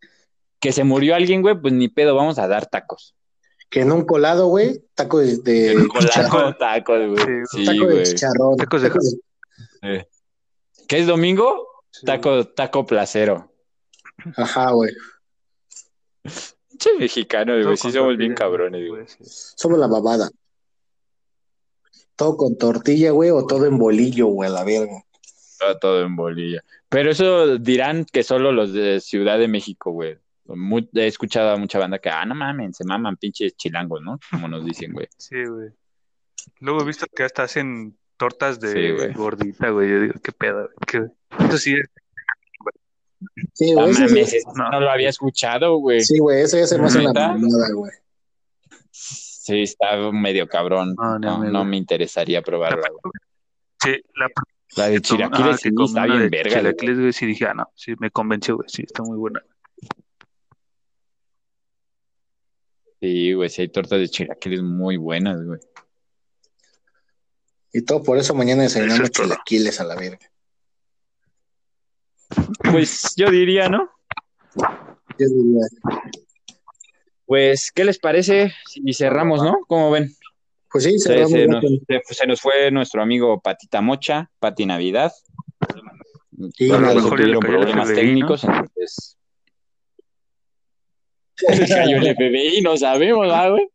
Que se murió alguien, güey, pues ni pedo, vamos a dar tacos. Que en un colado, güey, tacos de Con chicharrón. tacos, güey. Sí, Sí, Taco de güey. chicharrón. Tacos de- Tacos Eh. ¿Qué es domingo? Sí. Taco, taco placero. Ajá, güey. Che, mexicanos, Todo güey, sí somos bien cabrones, güey. sí. Somos la babada. Todo con tortilla, güey, o todo en bolillo, güey, a la verga. Todo, todo en bolilla. Pero eso dirán que solo los de Ciudad de México, güey. He escuchado a mucha banda que, ah, no mames, se maman pinches chilangos, ¿no? Como nos dicen, güey. Sí, güey. Luego he visto que hasta hacen tortas de Sí, güey. gordita, güey. Yo digo, qué pedo, güey. ¿Qué- Eso sí es. Sí, No güey, mames, eso no. no lo había escuchado, güey. sí, güey, ese ya se me hace una güey. Sí, está medio cabrón. No, No, no me interesaría probarla, güey. Sí, la La de ah, chilaquiles que sí está bien verga, güey. chilaquiles, güey, sí dije, ah, no, sí, me convenció, güey, sí, está muy buena. Sí, güey, sí hay tortas de chilaquiles muy buenas, güey. Y todo por eso mañana desayunamos es chilaquiles a la verga. Pues yo diría, ¿no? Yo diría, Pues, ¿qué les parece si cerramos, no? ¿Cómo ven? Pues sí, Se, se nos, se- se nos fue nuestro amigo Patita Mocha, Pati Navidad. Sí, Por a lo mejor tuvieron problemas FBI, ¿no? técnicos, entonces. Le cayó el FBI, no sabemos, ¿ah, güey?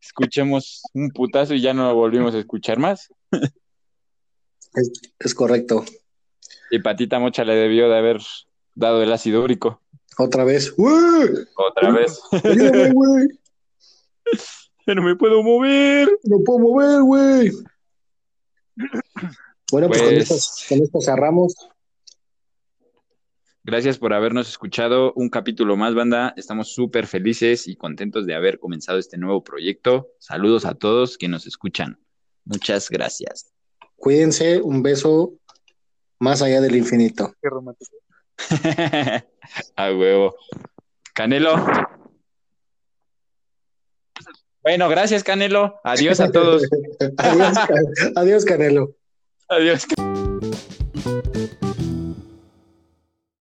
Escuchemos un putazo y ya no lo volvimos a escuchar más. es, es correcto. Y Patita Mocha le debió de haber dado el ácido úrico Otra vez. ¡Uy! otra vez. Ya no me puedo mover. No puedo mover, güey. Bueno, pues, con, Pues- esto, con esto cerramos. Gracias por habernos escuchado un capítulo más, banda. Estamos súper felices y contentos de haber comenzado este nuevo proyecto. Saludos a todos que nos escuchan. Muchas gracias. Cuídense, un beso más allá del infinito. Qué romántico. a huevo. Canelo. Bueno, gracias, Canelo. Adiós a todos. adiós, Ca- adiós, Canelo. Adiós.